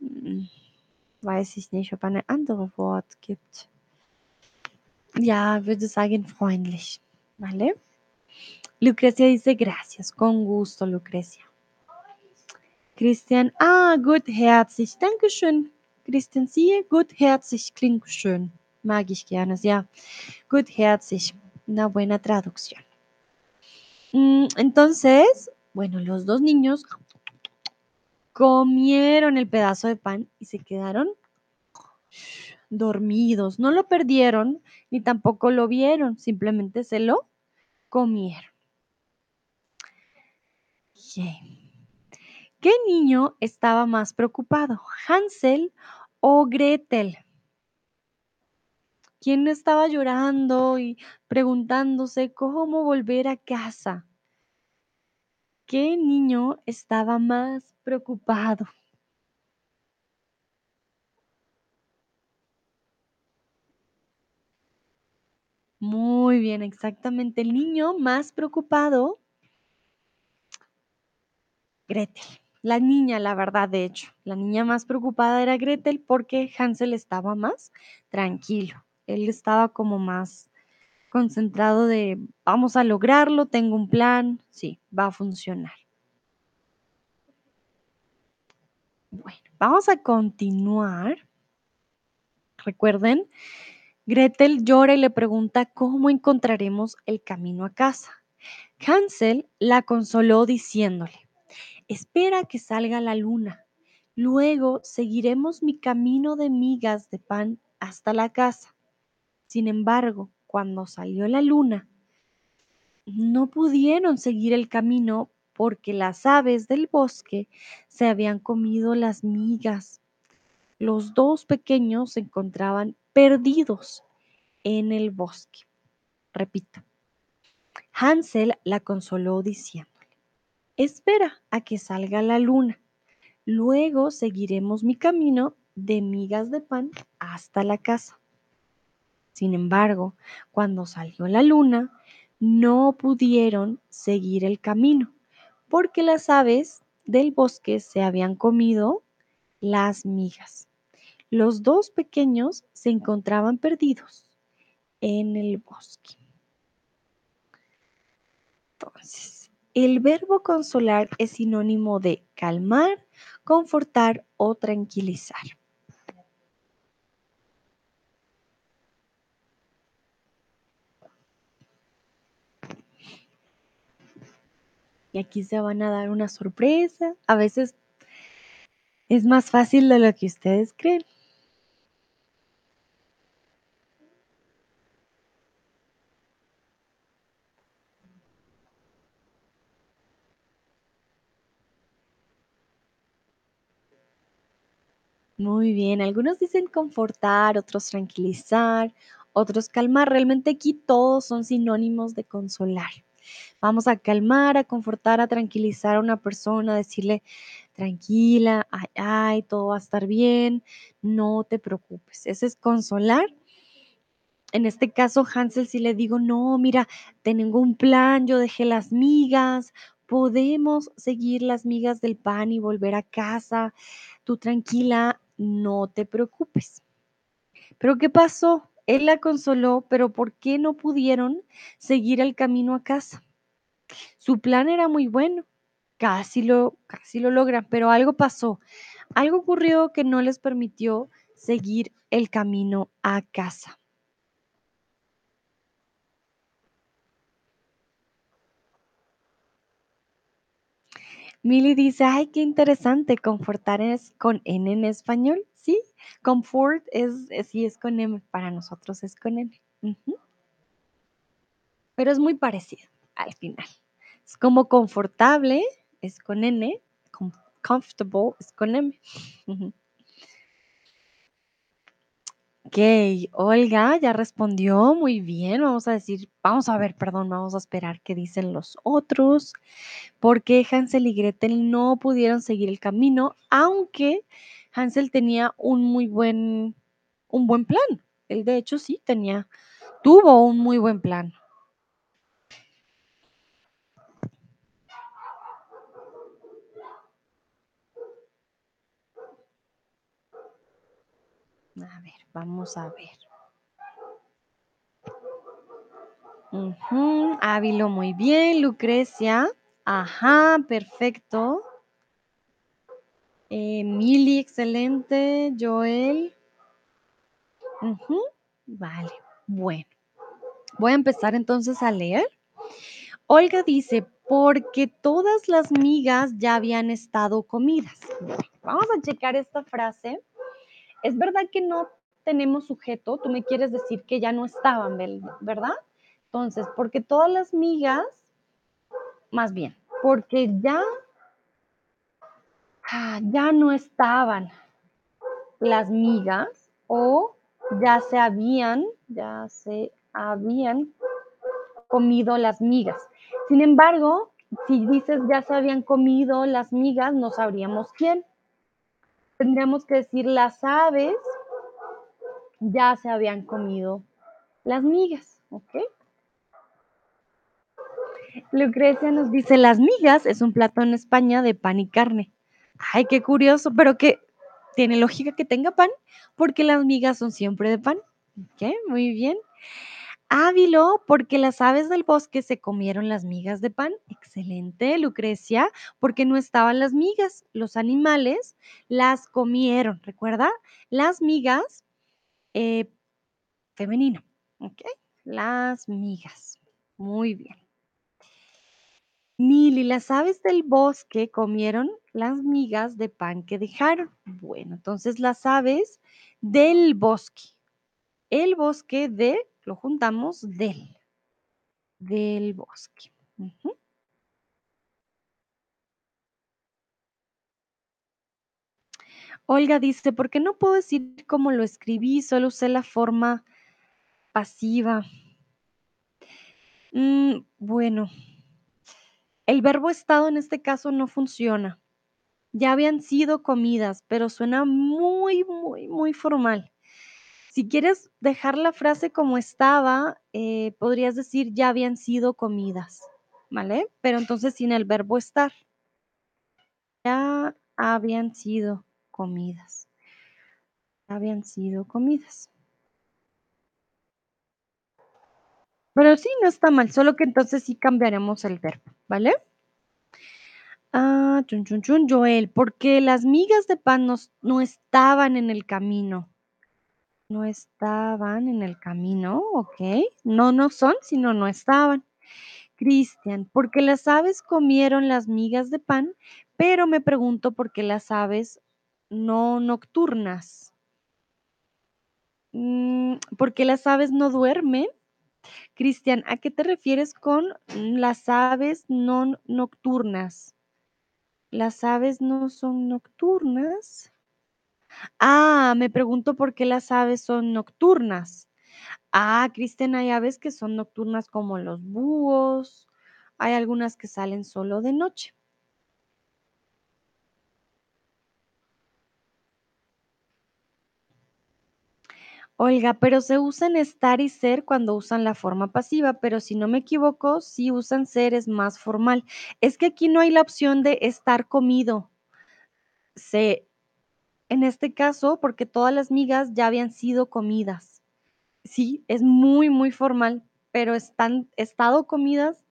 hm, weiß ich nicht, ob ein andere Wort gibt. Ja, würde sagen freundlich, ¿vale? Lucrecia dice gracias, con gusto, Lucrecia. Christian, ah, gutherzig, danke schön. Christian, siehe, gutherzig klingt schön. Mag ich gerne, ja. Gutherzig, una buena traducción. Mm, entonces, bueno, los dos niños comieron el pedazo de pan y se quedaron dormidos. No lo perdieron ni tampoco lo vieron, simplemente se lo comieron. ¿Qué niño estaba más preocupado, Hansel o Gretel? ¿Quién estaba llorando y preguntándose cómo volver a casa? ¿Qué niño estaba más preocupado? Muy bien, exactamente. El niño más preocupado, Gretel. La niña, la verdad, de hecho, la niña más preocupada era Gretel porque Hansel estaba más tranquilo. Él estaba como más concentrado de, vamos a lograrlo, tengo un plan, sí, va a funcionar. Bueno, vamos a continuar. Recuerden, Gretel llora y le pregunta cómo encontraremos el camino a casa. Hansel la consoló diciéndole, espera que salga la luna. Luego seguiremos mi camino de migas de pan hasta la casa. Sin embargo, cuando salió la luna, no pudieron seguir el camino porque las aves del bosque se habían comido las migas. Los dos pequeños se encontraban perdidos en el bosque. Repito, Hansel la consoló diciéndole, espera a que salga la luna. Luego seguiremos mi camino de migas de pan hasta la casa. Sin embargo, cuando salió la luna, no pudieron seguir el camino porque las aves del bosque se habían comido las migas. Los dos pequeños se encontraban perdidos en el bosque. Entonces, el verbo consolar es sinónimo de calmar, confortar o tranquilizar. Y aquí se van a dar una sorpresa. A veces es más fácil de lo que ustedes creen. Muy bien, algunos dicen confortar, otros tranquilizar, otros calmar. Realmente aquí todos son sinónimos de consolar. Vamos a calmar, a confortar, a tranquilizar a una persona, decirle, tranquila, ay, ay, todo va a estar bien, no te preocupes. Ese es consolar. En este caso, Hansel, si le digo, no, mira, tengo un plan, yo dejé las migas, podemos seguir las migas del pan y volver a casa. Tú tranquila, no te preocupes. Pero ¿qué pasó? Él la consoló, pero ¿por qué no pudieron seguir el camino a casa? Su plan era muy bueno, casi lo, casi lo logran, pero algo pasó. Algo ocurrió que no les permitió seguir el camino a casa. Milly dice, ay, qué interesante, confortar es con N en español, ¿sí? Comfort es, sí es con M, para nosotros es con N. Pero es muy parecido al final. Es como confortable, es con N, com- comfortable es con M. Ok, Olga ya respondió muy bien. Vamos a decir, vamos a ver, perdón, vamos a esperar qué dicen los otros. Porque Hansel y Gretel no pudieron seguir el camino, aunque Hansel tenía un muy buen, un buen plan. Él de hecho sí tenía, tuvo un muy buen plan. A ver, vamos a ver. Ávilo, muy bien. Lucrecia. Ajá, perfecto. Eh, Mili, excelente. Joel. Vale, bueno. Voy a empezar entonces a leer. Olga dice, porque todas las migas ya habían estado comidas. Vamos a checar esta frase. Es verdad que no tenemos sujeto, tú me quieres decir que ya no estaban, ¿verdad? Entonces, porque todas las migas, más bien, porque ya, ah, ya no estaban las migas o ya se habían, ya se habían comido las migas. Sin embargo, si dices ya se habían comido las migas, no sabríamos quién. Tendríamos que decir las aves ya se habían comido las migas, ¿ok? Lucrecia nos dice, las migas es un plato en España de pan y carne. Ay, qué curioso, pero que tiene lógica que tenga pan, porque las migas son siempre de pan. ¿Ok? Muy bien. Ávilo, porque las aves del bosque se comieron las migas de pan. Excelente, Lucrecia, porque no estaban las migas. Los animales las comieron. ¿Recuerda? Las migas, eh, femenino. ¿Ok? Las migas. Muy bien. Mili, las aves del bosque comieron las migas de pan que dejaron. Bueno, entonces las aves del bosque. El bosque de, lo juntamos, del, del bosque. Olga dice, ¿por qué no puedo decir cómo lo escribí? Solo usé la forma pasiva. Mm, bueno, el verbo estado en este caso no funciona. Ya habían sido comidas, pero suena muy, muy, muy formal. Si quieres dejar la frase como estaba, eh, podrías decir ya habían sido comidas, ¿vale? Pero entonces sin el verbo estar. Ya habían sido comidas. Habían sido comidas. Pero sí, no está mal, solo que entonces sí cambiaremos el verbo, ¿vale? Ah, chun, chun, chun, Joel, porque las migas de pan no, no estaban en el camino. No estaban en el camino, ok. No, no son, sino no estaban. Cristian, porque las aves comieron las migas de pan, pero me pregunto por qué las aves no nocturnas. Mm, ¿Por qué las aves no duermen? Cristian, ¿a qué te refieres con las aves no nocturnas? Las aves no son nocturnas. Ah, me pregunto por qué las aves son nocturnas. Ah, Cristian, hay aves que son nocturnas como los búhos. Hay algunas que salen solo de noche. Olga, pero se usan estar y ser cuando usan la forma pasiva, pero si no me equivoco, si usan ser es más formal. Es que aquí no hay la opción de estar comido. Se, en este caso, porque todas las migas ya habían sido comidas. Sí, es muy, muy formal, pero están estado comidas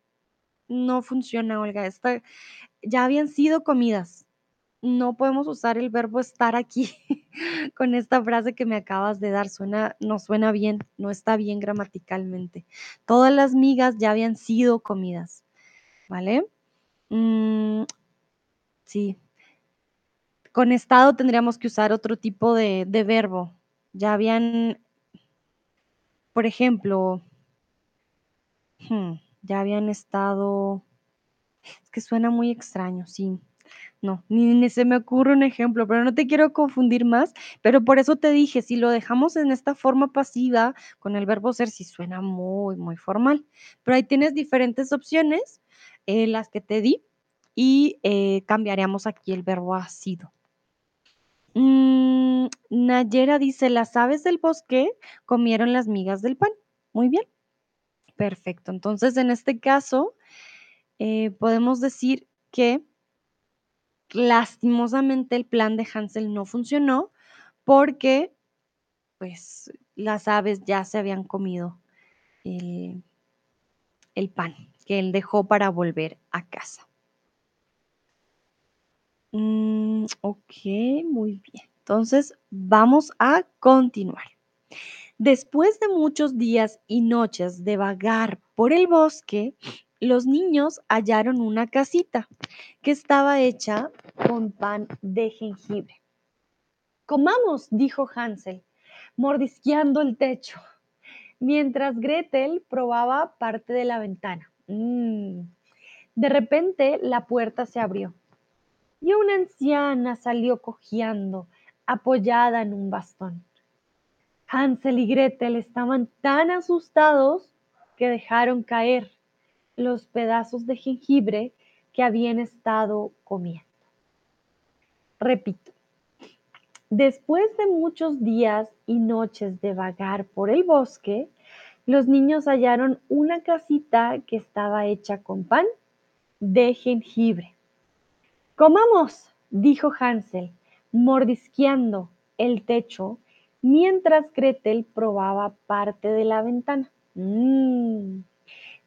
no funciona, Olga. Esta, ya habían sido comidas. No podemos usar el verbo estar aquí con esta frase que me acabas de dar. Suena, no suena bien, no está bien gramaticalmente. Todas las migas ya habían sido comidas, ¿vale? Mm, sí. Con estado tendríamos que usar otro tipo de, verbo. Ya habían, por ejemplo, hmm, ya habían estado, es que suena muy extraño, sí. No, ni, ni se me ocurre un ejemplo, pero no te quiero confundir más, pero por eso te dije, si lo dejamos en esta forma pasiva con el verbo ser, sí suena muy, muy formal, pero ahí tienes diferentes opciones, eh, las que te di, y eh, cambiaríamos aquí el verbo ha sido. Mm, Nayera dice, las aves del bosque comieron las migas del pan. Muy bien, perfecto. Entonces, en este caso, eh, podemos decir que lastimosamente el plan de Hansel no funcionó porque pues las aves ya se habían comido el, el pan que él dejó para volver a casa. Mm, ok, muy bien. Entonces, vamos a continuar. Después de muchos días y noches de vagar por el bosque, los niños hallaron una casita que estaba hecha con pan de jengibre. Comamos, dijo Hansel, mordisqueando el techo, mientras Gretel probaba parte de la ventana. Mm. De repente la puerta se abrió y una anciana salió cojeando, apoyada en un bastón. Hansel y Gretel estaban tan asustados que dejaron caer los pedazos de jengibre que habían estado comiendo. Repito, después de muchos días y noches de vagar por el bosque, los niños hallaron una casita que estaba hecha con pan de jengibre. Comamos, dijo Hansel, mordisqueando el techo mientras Gretel probaba parte de la ventana. Mm.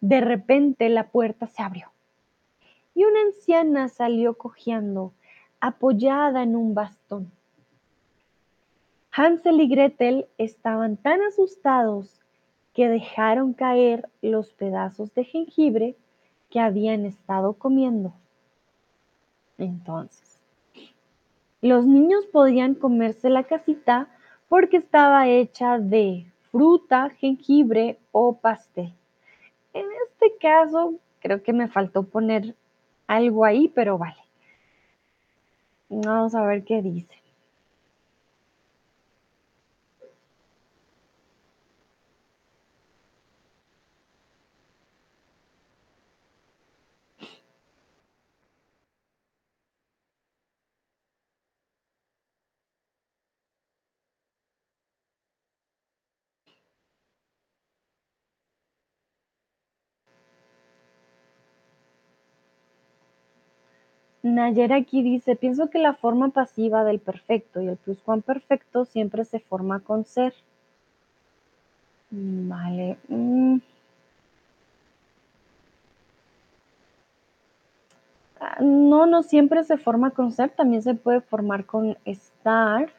De repente la puerta se abrió y una anciana salió cojeando, apoyada en un bastón. Hansel y Gretel estaban tan asustados que dejaron caer los pedazos de jengibre que habían estado comiendo. Entonces, los niños podían comerse la casita porque estaba hecha de fruta, jengibre o pastel. En este caso, creo que me faltó poner algo ahí, pero vale. Vamos a ver qué dice. Nayera aquí dice, pienso que la forma pasiva del perfecto y el pluscuamperfecto siempre se forma con ser. Mm, vale. Mm. Ah, no, no siempre se forma con ser, también se puede formar con estar.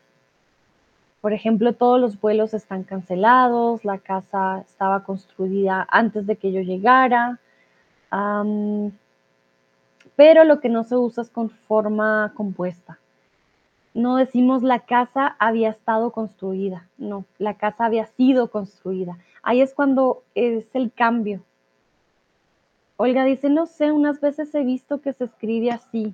Por ejemplo, todos los vuelos están cancelados, la casa estaba construida antes de que yo llegara pero lo que no se usa es con forma compuesta. No decimos la casa había estado construida, no, la casa había sido construida. Ahí es cuando es el cambio. Olga dice, no sé, unas veces he visto que se escribe así.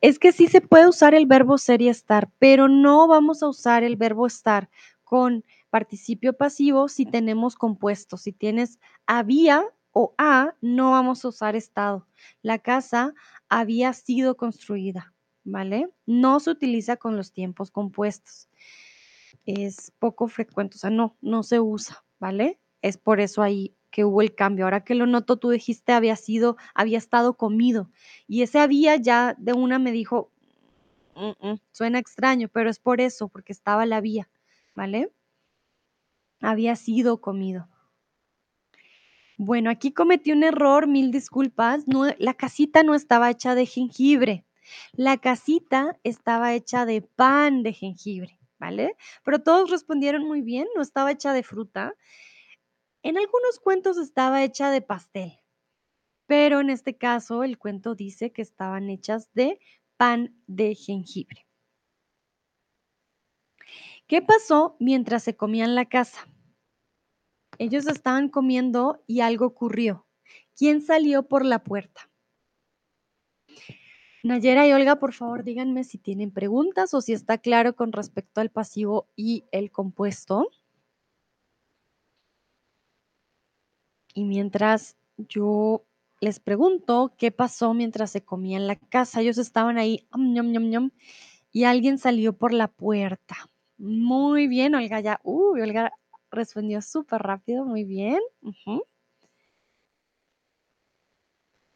Es que sí se puede usar el verbo ser y estar, pero no vamos a usar el verbo estar con participio pasivo si tenemos compuesto. Si tienes había, o A, no vamos a usar estado. La casa había sido construida, ¿vale? No se utiliza con los tiempos compuestos. Es poco frecuente, o sea, no, no se usa, ¿vale? Es por eso ahí que hubo el cambio. Ahora que lo noto, tú dijiste había sido, había estado comido. Y ese había ya de una me dijo, mm, mm, suena extraño, pero es por eso, porque estaba la vía, ¿vale? Había sido comido. Bueno, aquí cometí un error, mil disculpas. La casita no estaba hecha de jengibre. La casita estaba hecha de pan de jengibre, ¿vale? Pero todos respondieron muy bien, no estaba hecha de fruta. En algunos cuentos estaba hecha de pastel, pero en este caso el cuento dice que estaban hechas de pan de jengibre. ¿Qué pasó mientras se comían la casa? Ellos estaban comiendo y algo ocurrió. ¿Quién salió por la puerta? Nayera y Olga, por favor, díganme si tienen preguntas o si está claro con respecto al pasivo y el compuesto. Y mientras yo les pregunto qué pasó mientras se comía en la casa, ellos estaban ahí, y alguien salió por la puerta. Muy bien, Olga, ya, uy, Olga respondió súper rápido, muy bien.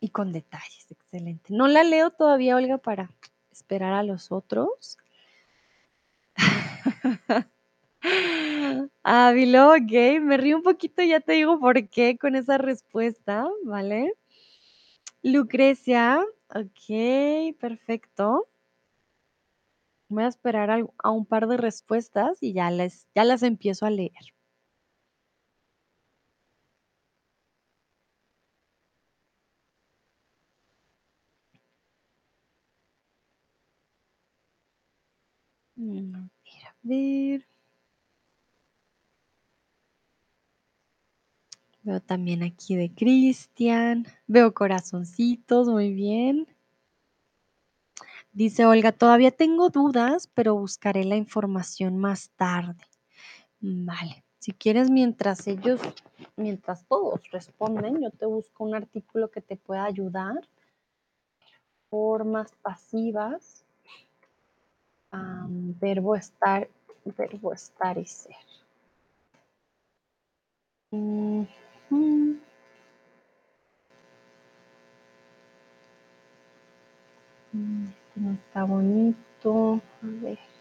Y con detalles, excelente. No la leo todavía, Olga, para esperar a los otros. Ávilo, okey, me río un poquito, ya te digo por qué con esa respuesta, ¿vale? Lucrecia, okey, perfecto. Voy a esperar a un par de respuestas y ya ya las empiezo a leer. A ver, a ver. Veo también aquí de Cristian, veo corazoncitos, muy bien. Dice Olga, todavía tengo dudas, pero buscaré la información más tarde. Vale, si quieres, mientras ellos, mientras todos responden, yo te busco un artículo que te pueda ayudar. Formas pasivas, am, verbo estar, verbo estar y ser. No está bonito. A ver.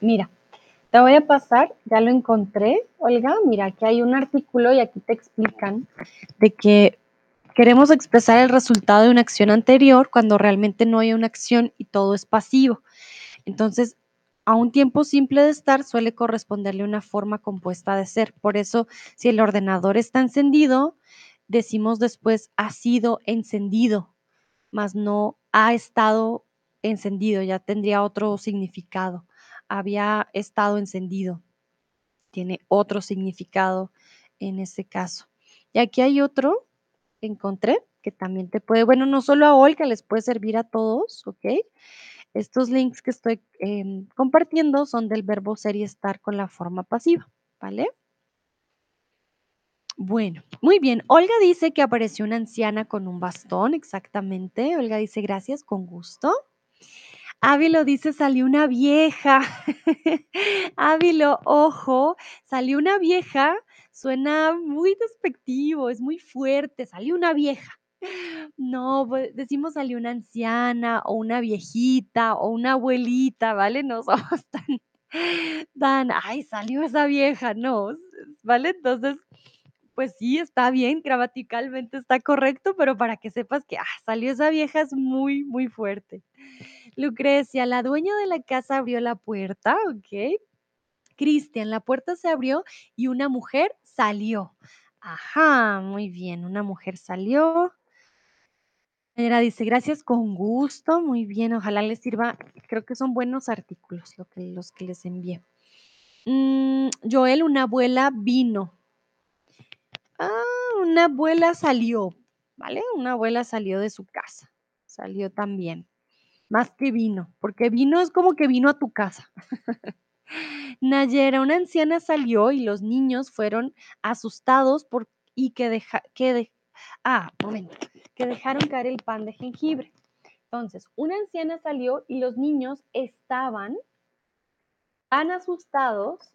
Mira, te voy a pasar, ya lo encontré, Olga. Mira, aquí hay un artículo y aquí te explican de que queremos expresar el resultado de una acción anterior cuando realmente no hay una acción y todo es pasivo. Entonces, a un tiempo simple de estar suele corresponderle una forma compuesta de ser. Por eso, si el ordenador está encendido, decimos después ha sido encendido, más no ha estado encendido, ya tendría otro significado. Había estado encendido, tiene otro significado en ese caso. Y aquí hay otro que encontré que también te puede, bueno, no solo a Olga, les puede servir a todos, ¿ok? Estos links que estoy em, compartiendo son del verbo ser y estar con la forma pasiva, ¿vale? Bueno, muy bien. Olga dice que apareció una anciana con un bastón, exactamente. Olga dice gracias, con gusto. Ávilo dice salió una vieja. Ávilo, ojo, salió una vieja, suena muy despectivo, es muy fuerte, salió una vieja. No, pues, decimos salió una anciana o una viejita o una abuelita, ¿vale? No somos tan tan, ay, salió esa vieja, no, ¿vale? Entonces, pues sí, está bien, gramaticalmente está correcto, pero para que sepas que, ah, salió esa vieja es muy, muy fuerte. Lucrecia, la dueña de la casa abrió la puerta, ¿ok? Cristian, la puerta se abrió y una mujer salió. Ajá, muy bien, una mujer salió. Mira, dice, gracias, con gusto, muy bien, ojalá les sirva. Creo que son buenos artículos lo que, los que les envié. Mm, Joel, una abuela vino. Ah, una abuela salió, ¿vale? Una abuela salió de su casa, salió también, más que vino, porque vino es como que vino a tu casa. Nayera, una anciana salió y los niños fueron asustados por y que deja, que de- ah, momento, que dejaron caer el pan de jengibre. Entonces, una anciana salió y los niños estaban tan asustados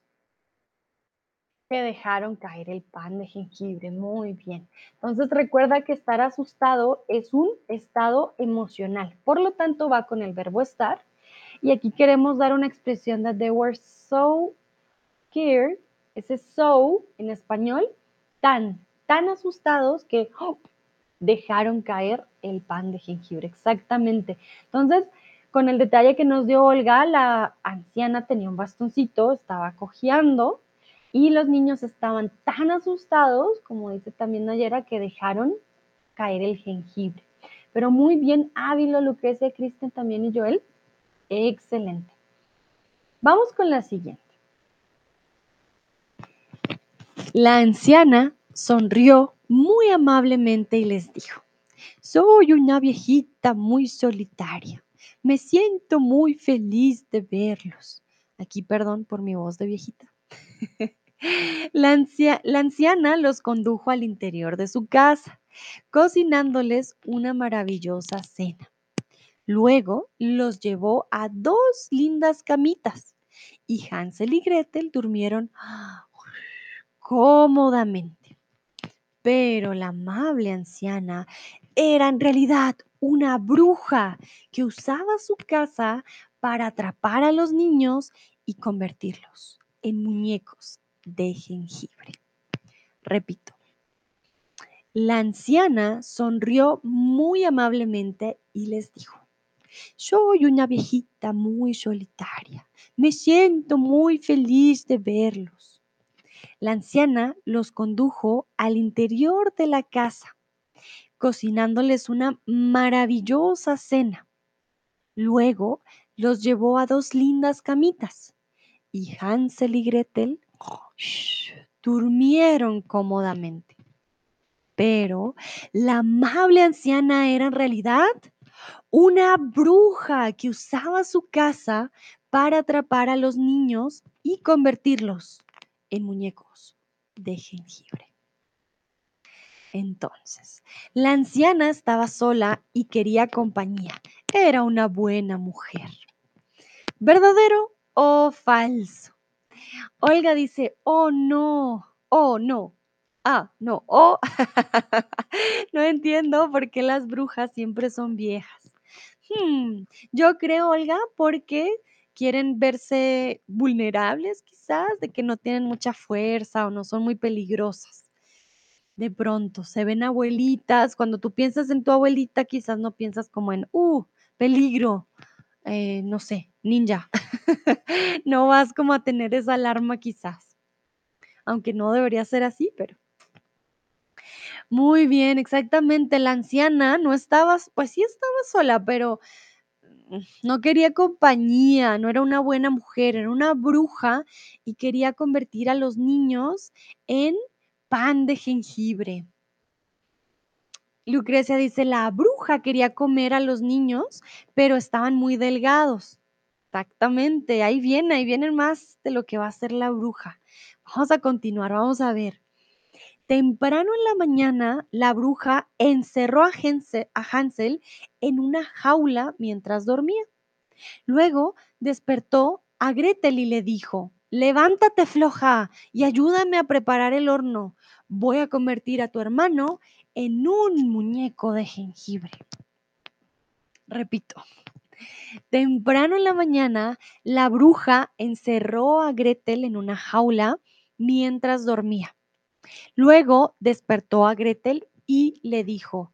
que dejaron caer el pan de jengibre. Muy bien. Entonces, recuerda que estar asustado es un estado emocional. Por lo tanto, va con el verbo estar. Y aquí queremos dar una expresión de they were so scared. Ese so en español, tan, tan asustados que ¡oh! dejaron caer el pan de jengibre. Exactamente. Entonces, con el detalle que nos dio Olga, la anciana tenía un bastoncito, estaba cojeando y los niños estaban tan asustados, como dice también Nayera, que dejaron caer el jengibre. Pero muy bien, Ávilo, Lucrecia, Cristian también y Joel. Excelente. Vamos con la siguiente. La anciana sonrió muy amablemente y les dijo, soy una viejita muy solitaria. Me siento muy feliz de verlos. Aquí, perdón por mi voz de viejita. La, ancia- la anciana los condujo al interior de su casa, cocinándoles una maravillosa cena. Luego los llevó a dos lindas camitas y Hansel y Gretel durmieron cómodamente. Pero la amable anciana era en realidad una bruja que usaba su casa para atrapar a los niños y convertirlos en muñecos de jengibre. Repito, la anciana sonrió muy amablemente y les dijo, soy una viejita muy solitaria. Me siento muy feliz de verlos. La anciana los condujo al interior de la casa, cocinándoles una maravillosa cena. Luego los llevó a dos lindas camitas y Hansel y Gretel durmieron cómodamente. Pero la amable anciana era en realidad una bruja que usaba su casa para atrapar a los niños y convertirlos en muñecos de jengibre. Entonces, la anciana estaba sola y quería compañía. Era una buena mujer. ¿Verdadero o falso? Olga dice, oh no, oh no, ah, no, oh, no entiendo por qué las brujas siempre son viejas. Hmm, yo creo, Olga, porque quieren verse vulnerables quizás, de que no tienen mucha fuerza o no son muy peligrosas. De pronto, se ven abuelitas, cuando tú piensas en tu abuelita, quizás no piensas como en, uh, peligro, eh, no sé, ninja. no vas como a tener esa alarma quizás, aunque no debería ser así, pero... Muy bien, exactamente. La anciana no estaba, pues sí estaba sola, pero mm, no quería compañía, no era una buena mujer, era una bruja y quería convertir a los niños en pan de jengibre. Lucrecia dice, la bruja quería comer a los niños, pero estaban muy delgados. Exactamente, ahí viene, ahí viene más de lo que va a hacer la bruja. Vamos a continuar, vamos a ver. Temprano en la mañana, la bruja encerró a Hansel, en una jaula mientras dormía. Luego despertó a Gretel y le dijo, levántate floja y ayúdame a preparar el horno. Voy a convertir a tu hermano en un muñeco de jengibre. Repito, temprano en la mañana, la bruja encerró a Gretel en una jaula mientras dormía. Luego despertó a Gretel y le dijo,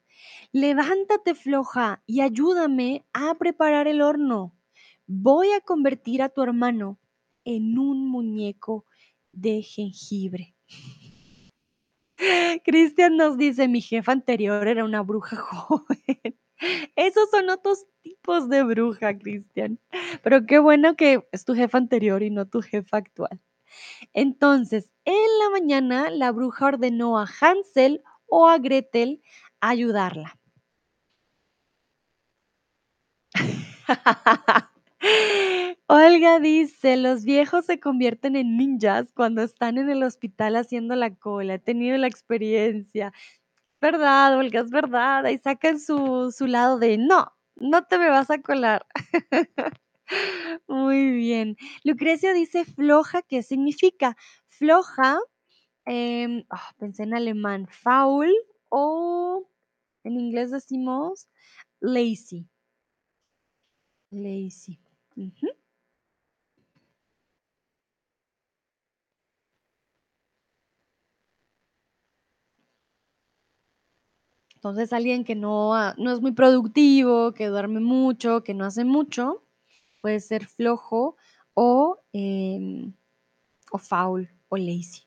levántate floja y ayúdame a preparar el horno. Voy a convertir a tu hermano en un muñeco de jengibre. Cristian nos dice, mi jefa anterior era una bruja joven. Esos son otros tipos de bruja, Cristian. Pero qué bueno que es tu jefa anterior y no tu jefa actual. Entonces, en la mañana, la bruja ordenó a Hansel o a Gretel ayudarla. Olga dice, los viejos se convierten en ninjas cuando están en el hospital haciendo la cola. He tenido la experiencia. ¿Verdad, Olga? Es verdad. Ahí sacan su, su lado de, no, no te me vas a colar. Muy bien. Lucrecia dice floja, ¿qué significa? Floja, em, ah, pensé en alemán, faul o en inglés decimos lazy. Lazy. Entonces, alguien que no, no es muy productivo, que duerme mucho, que no hace mucho, puede ser flojo o, em, o foul o lazy.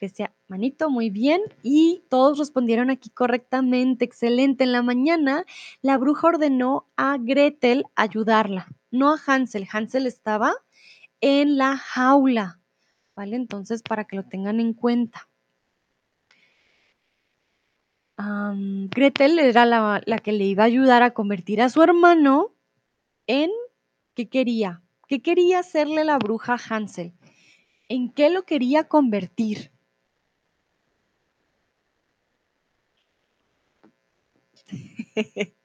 Decía, manito, muy bien. Y todos respondieron aquí correctamente, excelente. En la mañana, la bruja ordenó a Gretel ayudarla, no a Hansel. Hansel estaba en la jaula, ¿vale? Entonces, para que lo tengan en cuenta. Gretel era la, la que le iba a ayudar a convertir a su hermano en, ¿qué quería? ¿Qué quería hacerle la bruja Hansel? ¿En qué lo quería convertir?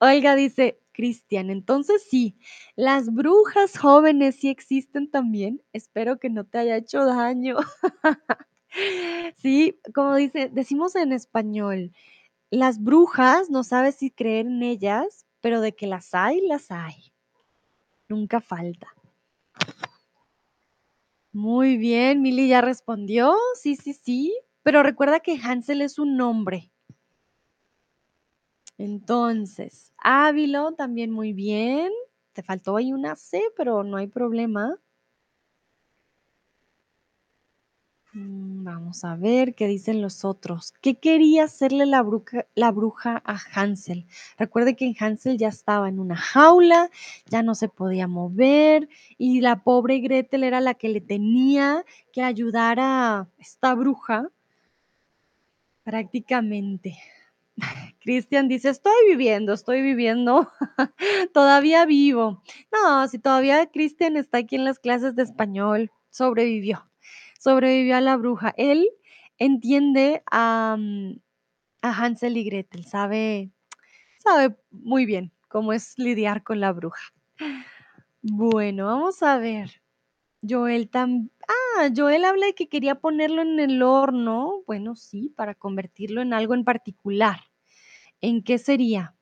Olga dice, Cristian, entonces sí, las brujas jóvenes sí existen también. Espero que no te haya hecho daño. Sí, como dice, decimos en español, las brujas no sabes si creer en ellas, pero de que las hay, las hay. Nunca falta. Muy bien, Mili ya respondió. Sí, sí, sí. Pero recuerda que Hansel es un nombre. Entonces, Ávilo también muy bien. Te faltó ahí una C, pero no hay problema. Mm, Vamos a ver qué dicen los otros. ¿Qué quería hacerle la bruja, la bruja a Hansel? Recuerde que Hansel ya estaba en una jaula, ya no se podía mover y la pobre Gretel era la que le tenía que ayudar a esta bruja prácticamente. Cristian dice, estoy viviendo, estoy viviendo, todavía vivo. No, si todavía Cristian está aquí en las clases de español, sobrevivió, sobrevivió a la bruja. Él entiende a, mm, a Hansel y Gretel, sabe, sabe muy bien cómo es lidiar con la bruja. Bueno, vamos a ver. Joel tam ah, Joel habla de que quería ponerlo en el horno. Bueno, sí, para convertirlo en algo en particular. ¿En qué sería?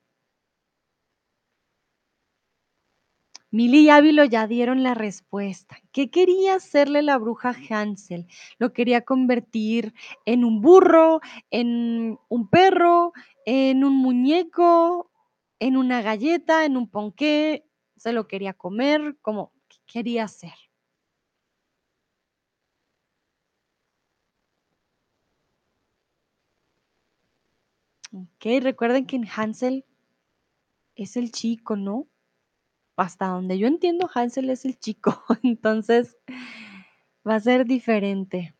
Mili y Ávilo ya dieron la respuesta. ¿Qué quería hacerle la bruja Hansel? ¿Lo quería convertir en un burro, en un perro, en un muñeco, en una galleta, en un ponqué? ¿Se lo quería comer? ¿Cómo qué quería hacer? Ok, recuerden que Hansel es el chico, ¿no? Hasta donde yo entiendo, Hansel es el chico, entonces va a ser diferente.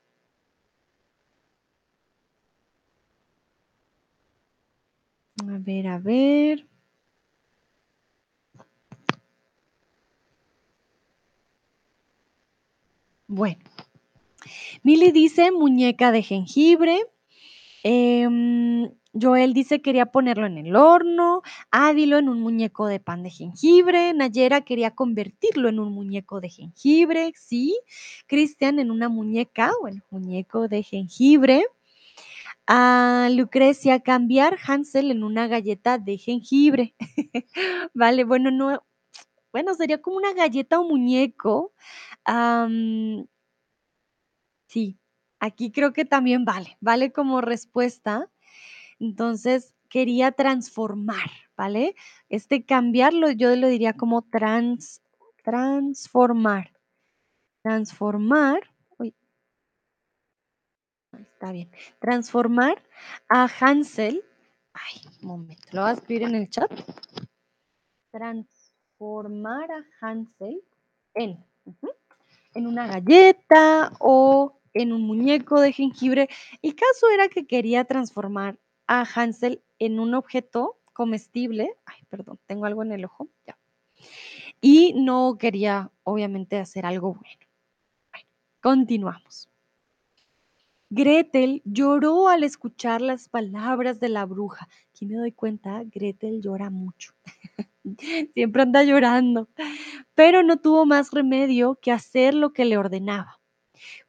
A ver, a ver. Bueno, Mili dice muñeca de jengibre. Em, Joel dice quería ponerlo en el horno. Ávilo en un muñeco de pan de jengibre. Nayera quería convertirlo en un muñeco de jengibre. Sí. Cristian en una muñeca o el muñeco de jengibre. A Lucrecia cambiar Hansel en una galleta de jengibre. vale, bueno, no. Bueno, sería como una galleta o muñeco. Sí, aquí creo que también vale, vale como respuesta. Entonces, quería transformar, ¿vale? Este cambiarlo, yo lo diría como trans, transformar. Transformar, uy, está bien. Transformar a Hansel. Ay, un momento, lo voy a escribir en el chat. Transformar a Hansel en. en una galleta o en un muñeco de jengibre. El caso era que quería transformar a Hansel en un objeto comestible. Ay, perdón, tengo algo en el ojo. Ya. Y no quería, obviamente, hacer algo bueno. Bueno, continuamos. Gretel lloró al escuchar las palabras de la bruja. Aquí me doy cuenta, Gretel llora mucho. Siempre anda llorando. Pero no tuvo más remedio que hacer lo que le ordenaba.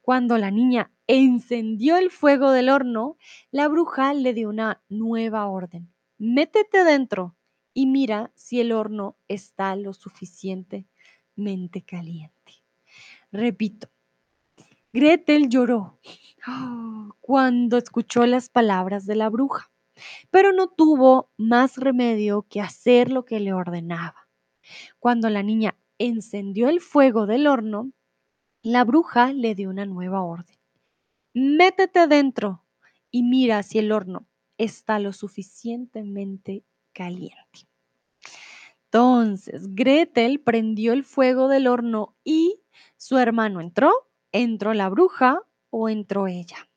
Cuando la niña encendió el fuego del horno, la bruja le dio una nueva orden. Métete dentro y mira si el horno está lo suficientemente caliente. Repito, Gretel lloró cuando escuchó las palabras de la bruja, pero no tuvo más remedio que hacer lo que le ordenaba. Cuando la niña encendió el fuego del horno, la bruja le dio una nueva orden. Métete dentro y mira si el horno está lo suficientemente caliente. Entonces, Gretel prendió el fuego del horno y su hermano entró, entró la bruja o entró ella.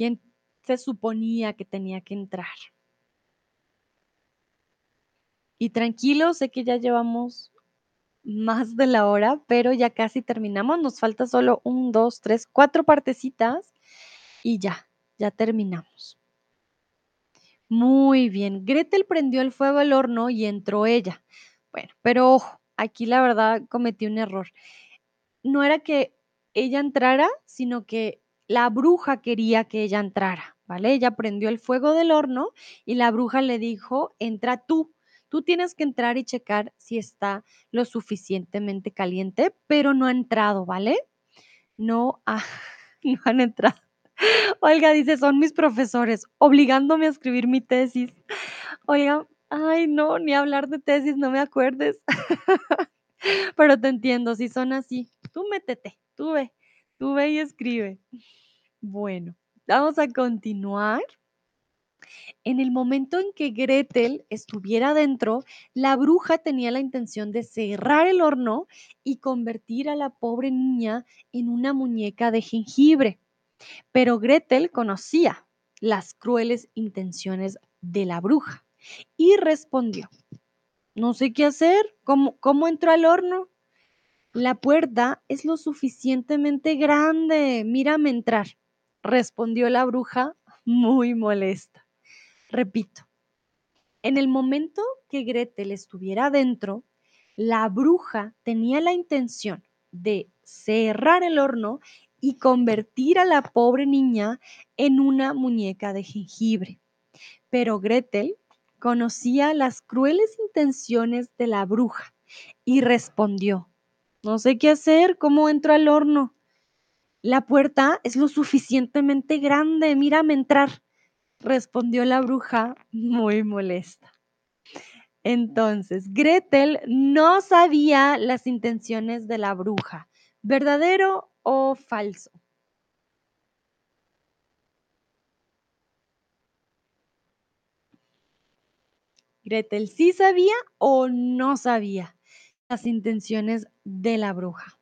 ¿Quién se suponía que tenía que entrar? Y tranquilo, sé que ya llevamos más de la hora, pero ya casi terminamos. Nos falta solo un, 2, 3, 4 partecitas y ya, ya terminamos. Muy bien. Gretel prendió el fuego al horno y entró ella. Bueno, pero ojo, aquí la verdad cometí un error. No era que ella entrara, sino que la bruja quería que ella entrara, ¿vale? Ella prendió el fuego del horno y la bruja le dijo, entra tú. Tú tienes que entrar y checar si está lo suficientemente caliente, pero no ha entrado, ¿vale? No, ha, no han entrado. Olga dice, son mis profesores, obligándome a escribir mi tesis. Oiga, ay, no, ni hablar de tesis, no me acuerdes. Pero te entiendo, si son así, tú métete, tú ve, tú ve y escribe. Bueno, vamos a continuar. En el momento en que Gretel estuviera dentro, la bruja tenía la intención de cerrar el horno y convertir a la pobre niña en una muñeca de jengibre. Pero Gretel conocía las crueles intenciones de la bruja y respondió, no sé qué hacer, ¿cómo, cómo entro al horno? La puerta es lo suficientemente grande, mírame entrar, respondió la bruja muy molesta. Repito, en el momento que Gretel estuviera dentro, la bruja tenía la intención de cerrar el horno y convertir a la pobre niña en una muñeca de jengibre. Pero Gretel conocía las crueles intenciones de la bruja y respondió, no sé qué hacer, ¿cómo entro al horno? La puerta es lo suficientemente grande, mírame entrar, respondió la bruja muy molesta. Entonces, Gretel no sabía las intenciones de la bruja, verdadero o falso. Gretel sí sabía o no sabía las intenciones de la bruja.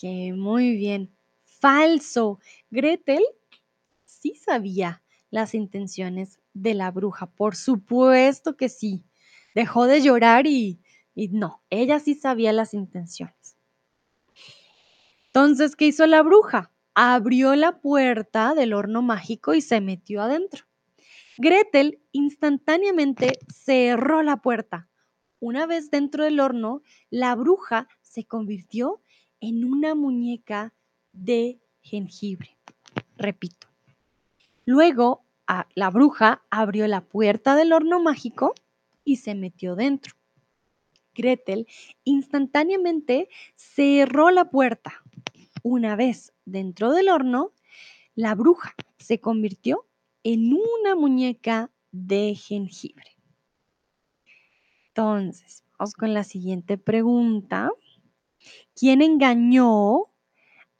Que muy bien. Falso. Gretel sí sabía las intenciones de la bruja. Por supuesto que sí. Dejó de llorar y, y no, ella sí sabía las intenciones. Entonces, ¿qué hizo la bruja? Abrió la puerta del horno mágico y se metió adentro. Gretel instantáneamente cerró la puerta. Una vez dentro del horno, la bruja se convirtió en una muñeca de jengibre. Repito. Luego, la bruja abrió la puerta del horno mágico y se metió dentro. Gretel instantáneamente cerró la puerta. Una vez dentro del horno, la bruja se convirtió en una muñeca de jengibre. Entonces, vamos con la siguiente pregunta. ¿Quién engañó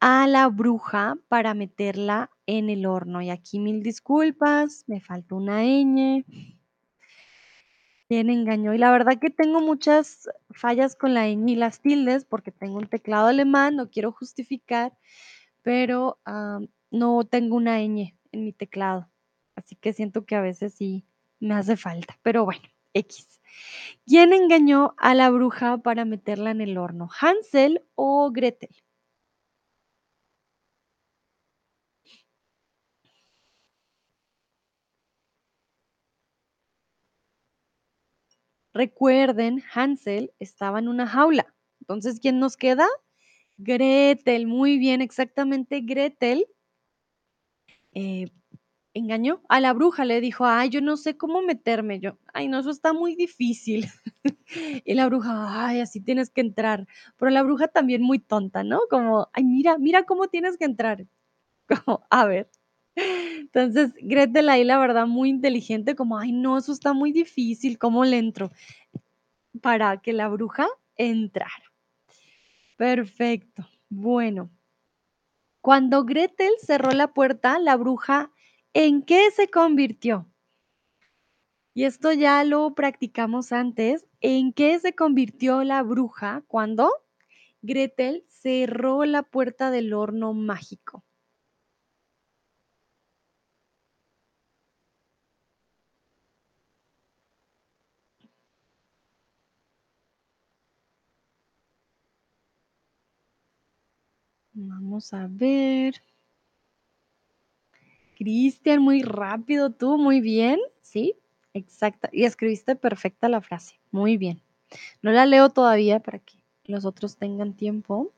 a la bruja para meterla en el horno? Y aquí mil disculpas, me faltó una ñ. ¿Quién engañó? Y la verdad que tengo muchas fallas con la ñ y las tildes porque tengo un teclado alemán, no quiero justificar, pero no tengo una ñ en mi teclado. Así que siento que a veces sí me hace falta, pero bueno, X. ¿Quién engañó a la bruja para meterla en el horno? ¿Hansel o Gretel? Recuerden, Hansel estaba en una jaula. Entonces, ¿quién nos queda? Gretel, muy bien, exactamente Gretel. Eh, engañó a la bruja, le dijo, ay, yo no sé cómo meterme, yo, ay, no, eso está muy difícil. y la bruja, ay, así tienes que entrar. Pero la bruja también muy tonta, ¿no? Como, ay, mira, mira cómo tienes que entrar. Como, a ver. Entonces, Gretel ahí, la verdad, muy inteligente, como, ay, no, eso está muy difícil, ¿cómo le entro? Para que la bruja entrara. Perfecto. Bueno, cuando Gretel cerró la puerta, la bruja ¿En qué se convirtió? Y esto ya lo practicamos antes. ¿En qué se convirtió la bruja cuando Gretel cerró la puerta del horno mágico? Vamos a ver. Cristian, muy rápido tú, muy bien, sí, exacta. Y escribiste perfecta la frase, muy bien. No la leo todavía para que los otros tengan tiempo.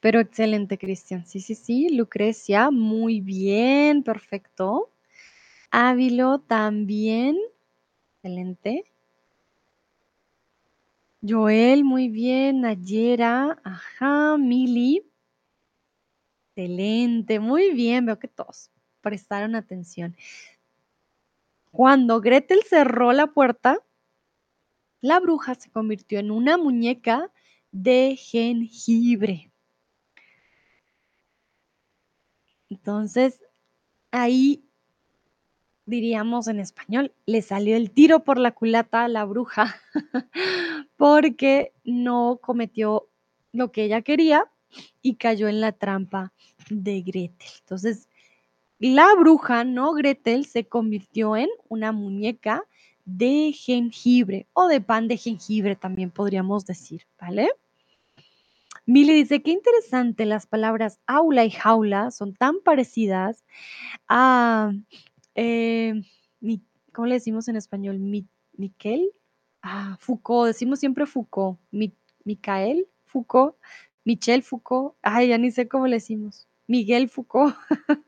Pero excelente, Cristian. Sí, sí, sí. Lucrecia, muy bien, perfecto. Ávilo también. Excelente. Joel, muy bien. Nayera, ajá. Mili. Excelente, muy bien. Veo que todos prestaron atención. Cuando Gretel cerró la puerta, la bruja se convirtió en una muñeca de jengibre. Entonces, ahí diríamos en español, le salió el tiro por la culata a la bruja porque no cometió lo que ella quería y cayó en la trampa de Gretel. Entonces, la bruja, no Gretel, se convirtió en una muñeca de jengibre o de pan de jengibre también podríamos decir, ¿vale? Mili dice, qué interesante, las palabras aula y jaula son tan parecidas a, eh, ¿cómo le decimos en español? Mi, Miquel, ah, Foucault, decimos siempre Foucault, Mi, Micael Foucault, Michel Foucault, ay, ya ni sé cómo le decimos, Miguel Foucault.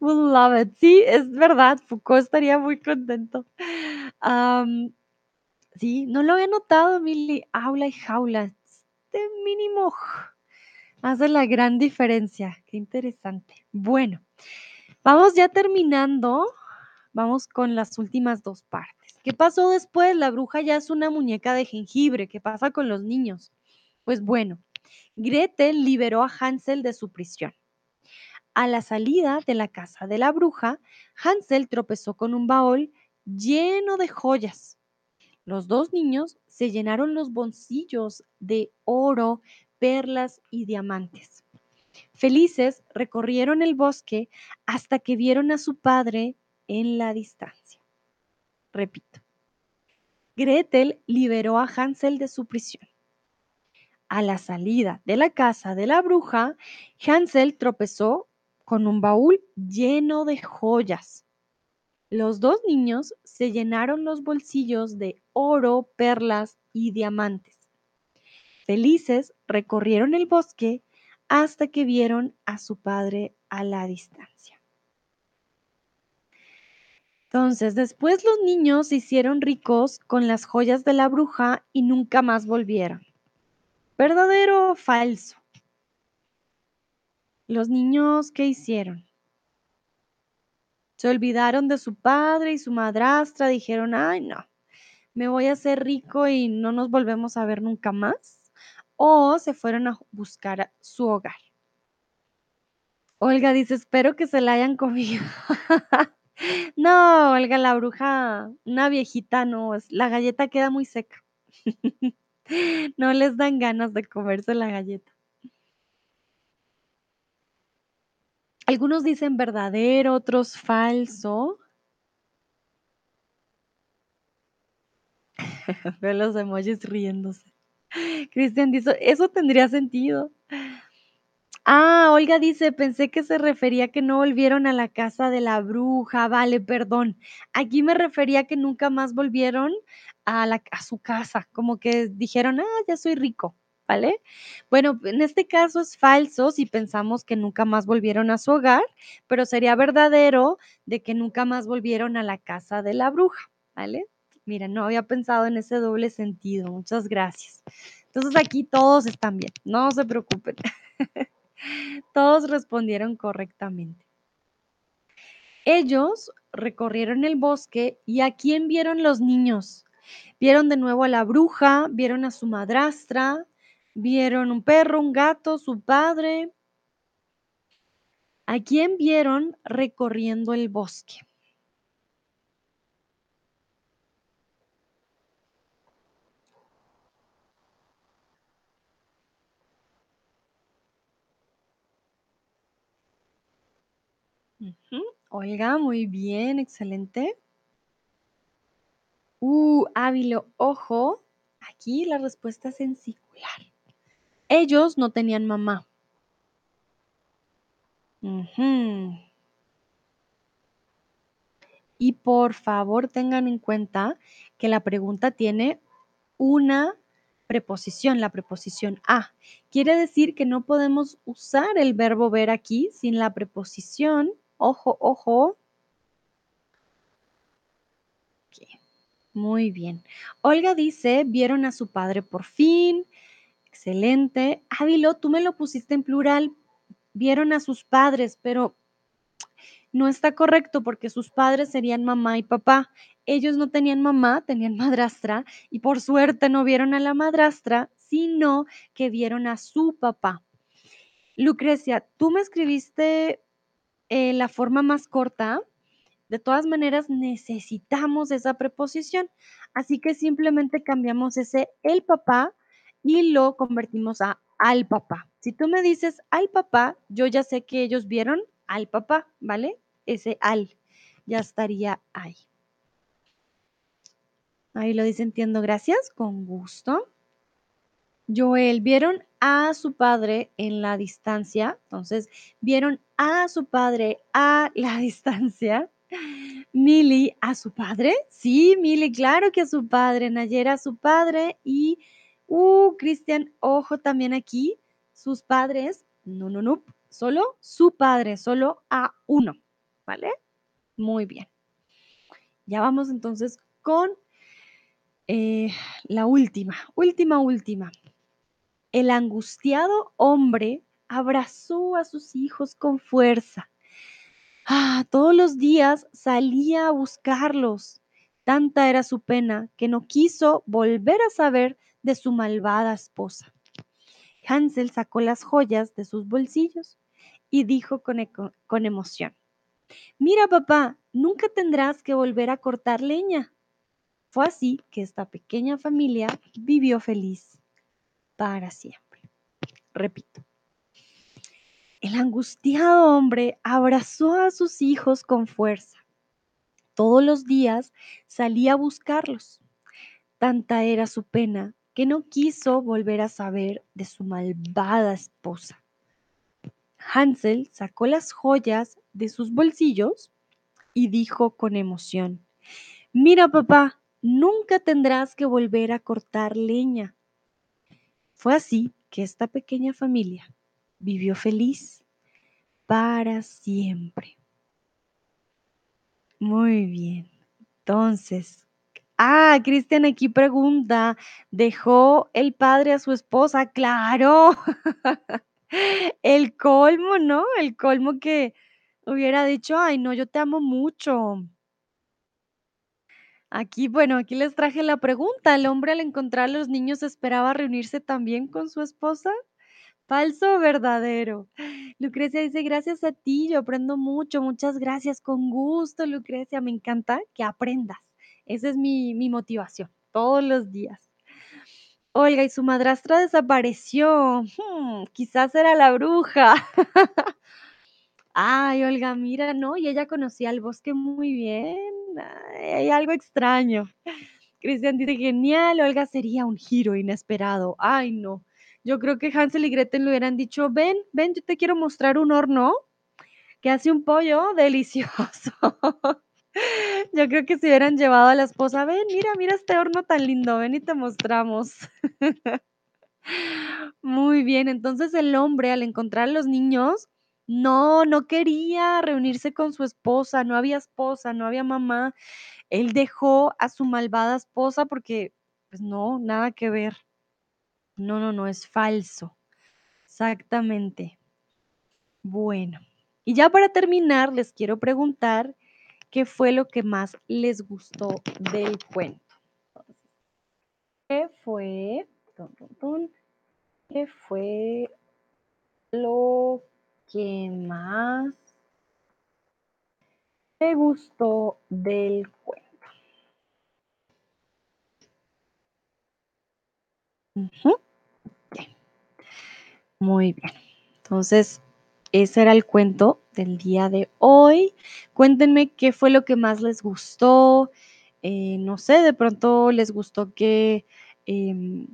We love it. Sí, es verdad, Foucault estaría muy contento. Sí, no lo había notado, Mili. Aula y jaula. Este mínimo hace la gran diferencia. Qué interesante. Bueno, vamos ya terminando. Vamos con las últimas dos partes. ¿Qué pasó después? La bruja ya es una muñeca de jengibre. ¿Qué pasa con los niños? Pues bueno, Gretel liberó a Hansel de su prisión. A la salida de la casa de la bruja, Hansel tropezó con un baúl lleno de joyas. Los dos niños se llenaron los bolsillos de oro, perlas y diamantes. Felices recorrieron el bosque hasta que vieron a su padre en la distancia. Repito, Gretel liberó a Hansel de su prisión. A la salida de la casa de la bruja, Hansel tropezó con un baúl lleno de joyas. Los dos niños se llenaron los bolsillos de oro, perlas y diamantes. Felices recorrieron el bosque hasta que vieron a su padre a la distancia. Entonces, después los niños se hicieron ricos con las joyas de la bruja y nunca más volvieron. ¿Verdadero o falso? Los niños, ¿qué hicieron? Se olvidaron de su padre y su madrastra, dijeron, ay, no, me voy a hacer rico y no nos volvemos a ver nunca más. O se fueron a buscar su hogar. Olga dice, espero que se la hayan comido. no, Olga, la bruja, una viejita, no, la galleta queda muy seca. no les dan ganas de comerse la galleta. Algunos dicen verdadero, otros falso. Veo los emojis riéndose. Cristian dice, eso tendría sentido. Ah, Olga dice, pensé que se refería que no volvieron a la casa de la bruja. Vale, perdón. Aquí me refería que nunca más volvieron a, a su casa, como que dijeron, ah, ya soy rico, ¿vale? Bueno, en este caso es falso si pensamos que nunca más volvieron a su hogar, pero sería verdadero de que nunca más volvieron a la casa de la bruja, ¿vale? Mira, no había pensado en ese doble sentido. Muchas gracias. Entonces aquí todos están bien, no se preocupen. Todos respondieron correctamente. Ellos recorrieron el bosque y ¿a quién vieron los niños? Vieron de nuevo a la bruja, vieron a su madrastra, vieron un perro, un gato, su padre. ¿A quién vieron recorriendo el bosque? Ujú. Olga, muy bien, excelente. Uh, Ávilo, ojo, aquí la respuesta es en singular. Ellos no tenían mamá. Y por favor tengan en cuenta que la pregunta tiene una preposición, la preposición a. Quiere decir que no podemos usar el verbo ver aquí sin la preposición. Ojo, ojo. Muy bien. Olga dice, vieron a su padre por fin. Excelente. Ávilo, tú me lo pusiste en plural. Vieron a sus padres, pero no está correcto porque sus padres serían mamá y papá. Ellos no tenían mamá, tenían madrastra y por suerte no vieron a la madrastra, sino que vieron a su papá. Lucrecia, tú me escribiste eh, la forma más corta. De todas maneras, necesitamos esa preposición. Así que simplemente cambiamos ese el papá y lo convertimos a al papá. Si tú me dices al papá, yo ya sé que ellos vieron al papá, ¿vale? Ese al ya estaría ahí. Ahí lo dice, entiendo, gracias, con gusto. Joel, vieron a su padre en la distancia, entonces vieron a su padre a la distancia. Mili, ¿a su padre? Sí, Mili, claro que a su padre. Nayera, a su padre. Y, uh, Cristian, ojo también aquí, sus padres. No, no, no, solo su padre, solo a uno, ¿vale? Muy bien. Ya vamos entonces con eh, la última, última, última. El angustiado hombre abrazó a sus hijos con fuerza. Ah, todos los días salía a buscarlos. Tanta era su pena que no quiso volver a saber de su malvada esposa. Hansel sacó las joyas de sus bolsillos y dijo con, con emoción, Mira papá, nunca tendrás que volver a cortar leña. Fue así que esta pequeña familia vivió feliz para siempre. Repito. El angustiado hombre abrazó a sus hijos con fuerza. Todos los días salía a buscarlos. Tanta era su pena que no quiso volver a saber de su malvada esposa. Hansel sacó las joyas de sus bolsillos y dijo con emoción, Mira papá, nunca tendrás que volver a cortar leña. Fue así que esta pequeña familia vivió feliz para siempre. Muy bien. Entonces, ah, Cristian aquí pregunta, ¿dejó el padre a su esposa? Claro, el colmo, ¿no? El colmo que hubiera dicho, ay, no, yo te amo mucho. Aquí, bueno, aquí les traje la pregunta. ¿El hombre al encontrar a los niños esperaba reunirse también con su esposa? ¿Falso o verdadero? Lucrecia dice, gracias a ti, yo aprendo mucho, muchas gracias, con gusto, Lucrecia, me encanta que aprendas. Esa es mi, motivación, todos los días. Olga, y su madrastra desapareció. Hmm, quizás era la bruja. Ay, Olga, mira, ¿no? Y ella conocía el bosque muy bien. Ay, hay algo extraño. Cristian dice, genial, Olga sería un giro inesperado. Ay, no. Yo creo que Hansel y Gretel le hubieran dicho, ven, ven, yo te quiero mostrar un horno que hace un pollo delicioso. Yo creo que se hubieran llevado a la esposa, ven, mira, mira este horno tan lindo, ven y te mostramos. Muy bien, entonces el hombre al encontrar a los niños, no, no quería reunirse con su esposa, no había esposa, no había mamá. Él dejó a su malvada esposa porque, pues no, nada que ver. No, no, no, es falso. Exactamente. Bueno, y ya para terminar, les quiero preguntar qué fue lo que más les gustó del cuento. ¿Qué fue? ¿Qué fue lo que más te gustó del cuento? Muy bien. Entonces, ese era el cuento del día de hoy. Cuéntenme qué fue lo que más les gustó. Eh, no sé, de pronto les gustó que em,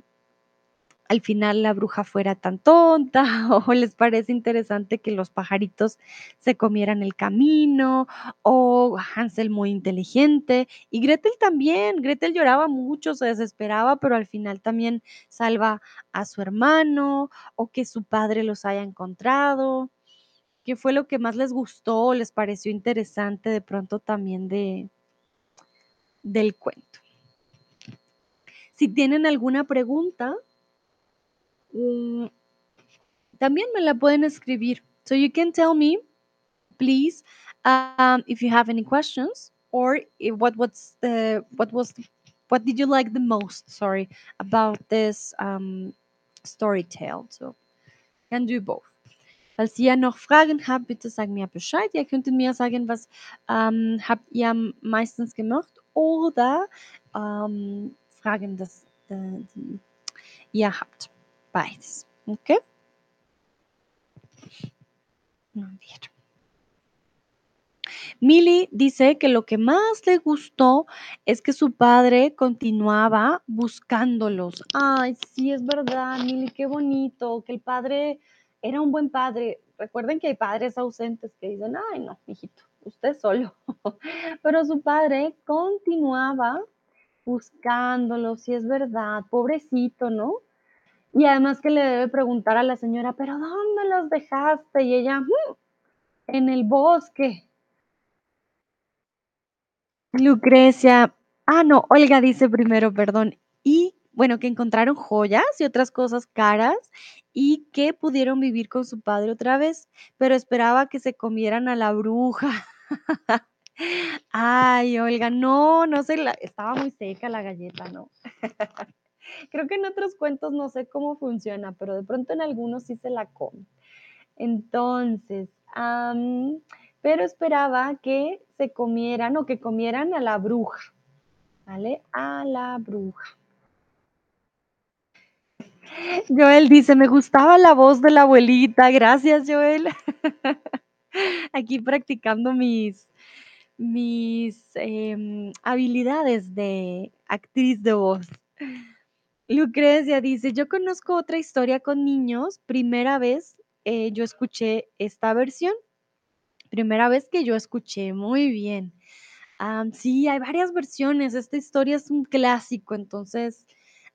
al final la bruja fuera tan tonta o les parece interesante que los pajaritos se comieran el camino o Hansel muy inteligente y Gretel también. Gretel lloraba mucho, se desesperaba, pero al final también salva a su hermano o que su padre los haya encontrado. ¿Qué fue lo que más les gustó o les pareció interesante de pronto también de del cuento? Si tienen alguna pregunta, mm, también me la pueden escribir. So you can tell me, please, um, if you have any questions or if what what's the what was what did you like the most? Sorry about this um, story tale. So can do both. Falls ihr noch Fragen habt, bitte sagt mir Bescheid. Ihr könntet mir sagen, was ähm, habt ihr meistens gemacht oder ähm, Fragen, das, äh, ihr habt. Beides. Okay? A ver. Milly dice que lo que más le gustó es que su padre continuaba buscándolos. Ay, sí, es verdad, Milly, qué bonito, que el padre era un buen padre. Recuerden que hay padres ausentes que dicen, ay, no, hijito, usted solo. Pero su padre continuaba buscándolos, sí es verdad, pobrecito, ¿no? Y además que le debe preguntar a la señora, pero ¿dónde los dejaste? Y ella, "Mm, en el bosque. Lucrecia, ah, no, Olga dice primero, perdón. Y bueno, que encontraron joyas y otras cosas caras y que pudieron vivir con su padre otra vez, pero esperaba que se comieran a la bruja. Ay, Olga, no, no se la, estaba muy seca la galleta, ¿no? Creo que en otros cuentos no sé cómo funciona, pero de pronto en algunos sí se la come. Entonces, pero esperaba que se comieran o que comieran a la bruja, ¿vale? A la bruja. Joel dice, me gustaba la voz de la abuelita. Gracias, Joel. Aquí practicando mis, mis em, habilidades de actriz de voz. Lucrecia dice, yo conozco otra historia con niños. Primera vez eh, yo escuché esta versión. Primera vez que yo escuché, muy bien. Sí, hay varias versiones. Esta historia es un clásico, entonces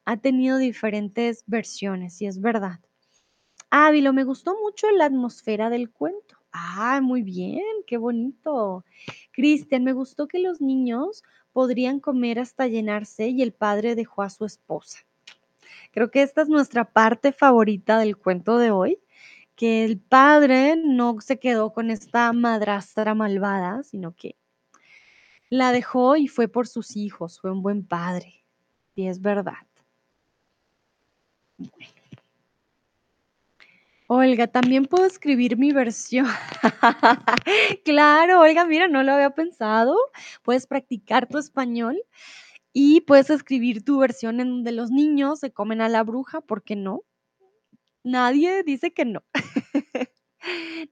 ha tenido diferentes versiones, y es verdad. Ávilo, me gustó mucho la atmósfera del cuento. Ah, muy bien, qué bonito. Cristian, me gustó que los niños podrían comer hasta llenarse y el padre dejó a su esposa. Creo que esta es nuestra parte favorita del cuento de hoy, que el padre no se quedó con esta madrastra malvada, sino que la dejó y fue por sus hijos, fue un buen padre. Y es verdad. Olga, también puedo escribir mi versión. claro, Olga, mira, no lo había pensado. Puedes practicar tu español y puedes escribir tu versión en donde los niños se comen a la bruja, ¿por qué no? Nadie dice que no.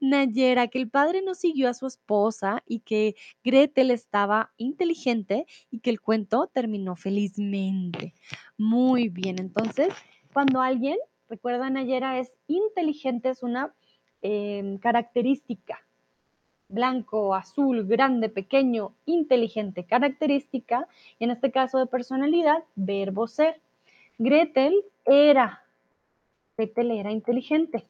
Nayera, que el padre no siguió a su esposa y que Gretel estaba inteligente y que el cuento terminó felizmente. Muy bien, entonces, cuando alguien, recuerda Nayera, es inteligente, es una em, característica. Blanco, azul, grande, pequeño, inteligente, característica, y en este caso de personalidad, verbo ser. Gretel era, Gretel era inteligente.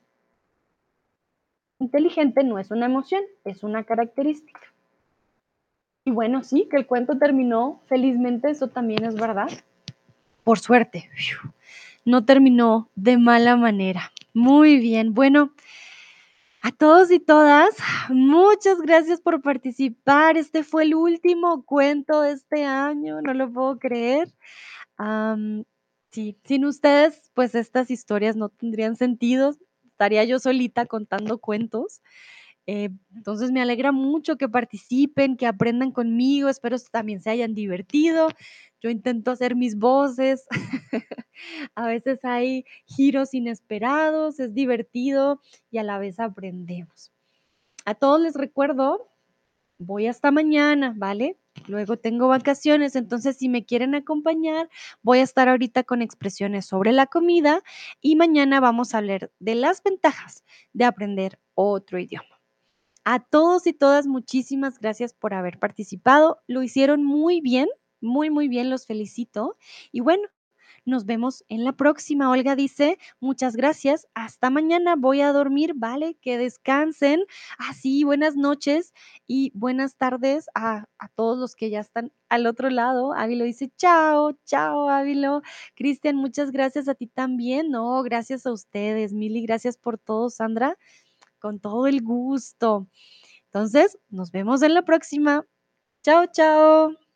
Inteligente no es una emoción, es una característica. Y bueno, sí, que el cuento terminó felizmente, eso también es verdad. Por suerte, no terminó de mala manera. Muy bien, bueno, a todos y todas, muchas gracias por participar. Este fue el último cuento de este año, no lo puedo creer. Sí, sin ustedes, pues estas historias no tendrían sentido. Estaría yo solita contando cuentos. Eh, entonces me alegra mucho que participen, que aprendan conmigo. Espero que también se hayan divertido. Yo intento hacer mis voces. A veces hay giros inesperados, es divertido y a la vez aprendemos. A todos les recuerdo, voy hasta mañana, ¿vale? Luego tengo vacaciones, entonces si me quieren acompañar, voy a estar ahorita con expresiones sobre la comida y mañana vamos a hablar de las ventajas de aprender otro idioma. A todos y todas, muchísimas gracias por haber participado. Lo hicieron muy bien, muy, muy bien, los felicito. Y bueno, nos vemos en la próxima. Olga dice, muchas gracias. Hasta mañana. Voy a dormir, ¿vale? Que descansen. Así, buenas noches y buenas tardes a, a todos los que ya están al otro lado. Ávilo dice, chao, chao, Ávilo. Cristian, muchas gracias a ti también. No, gracias a ustedes. Mili, gracias por todo, Sandra. Con todo el gusto. Entonces, nos vemos en la próxima. Chao, chao.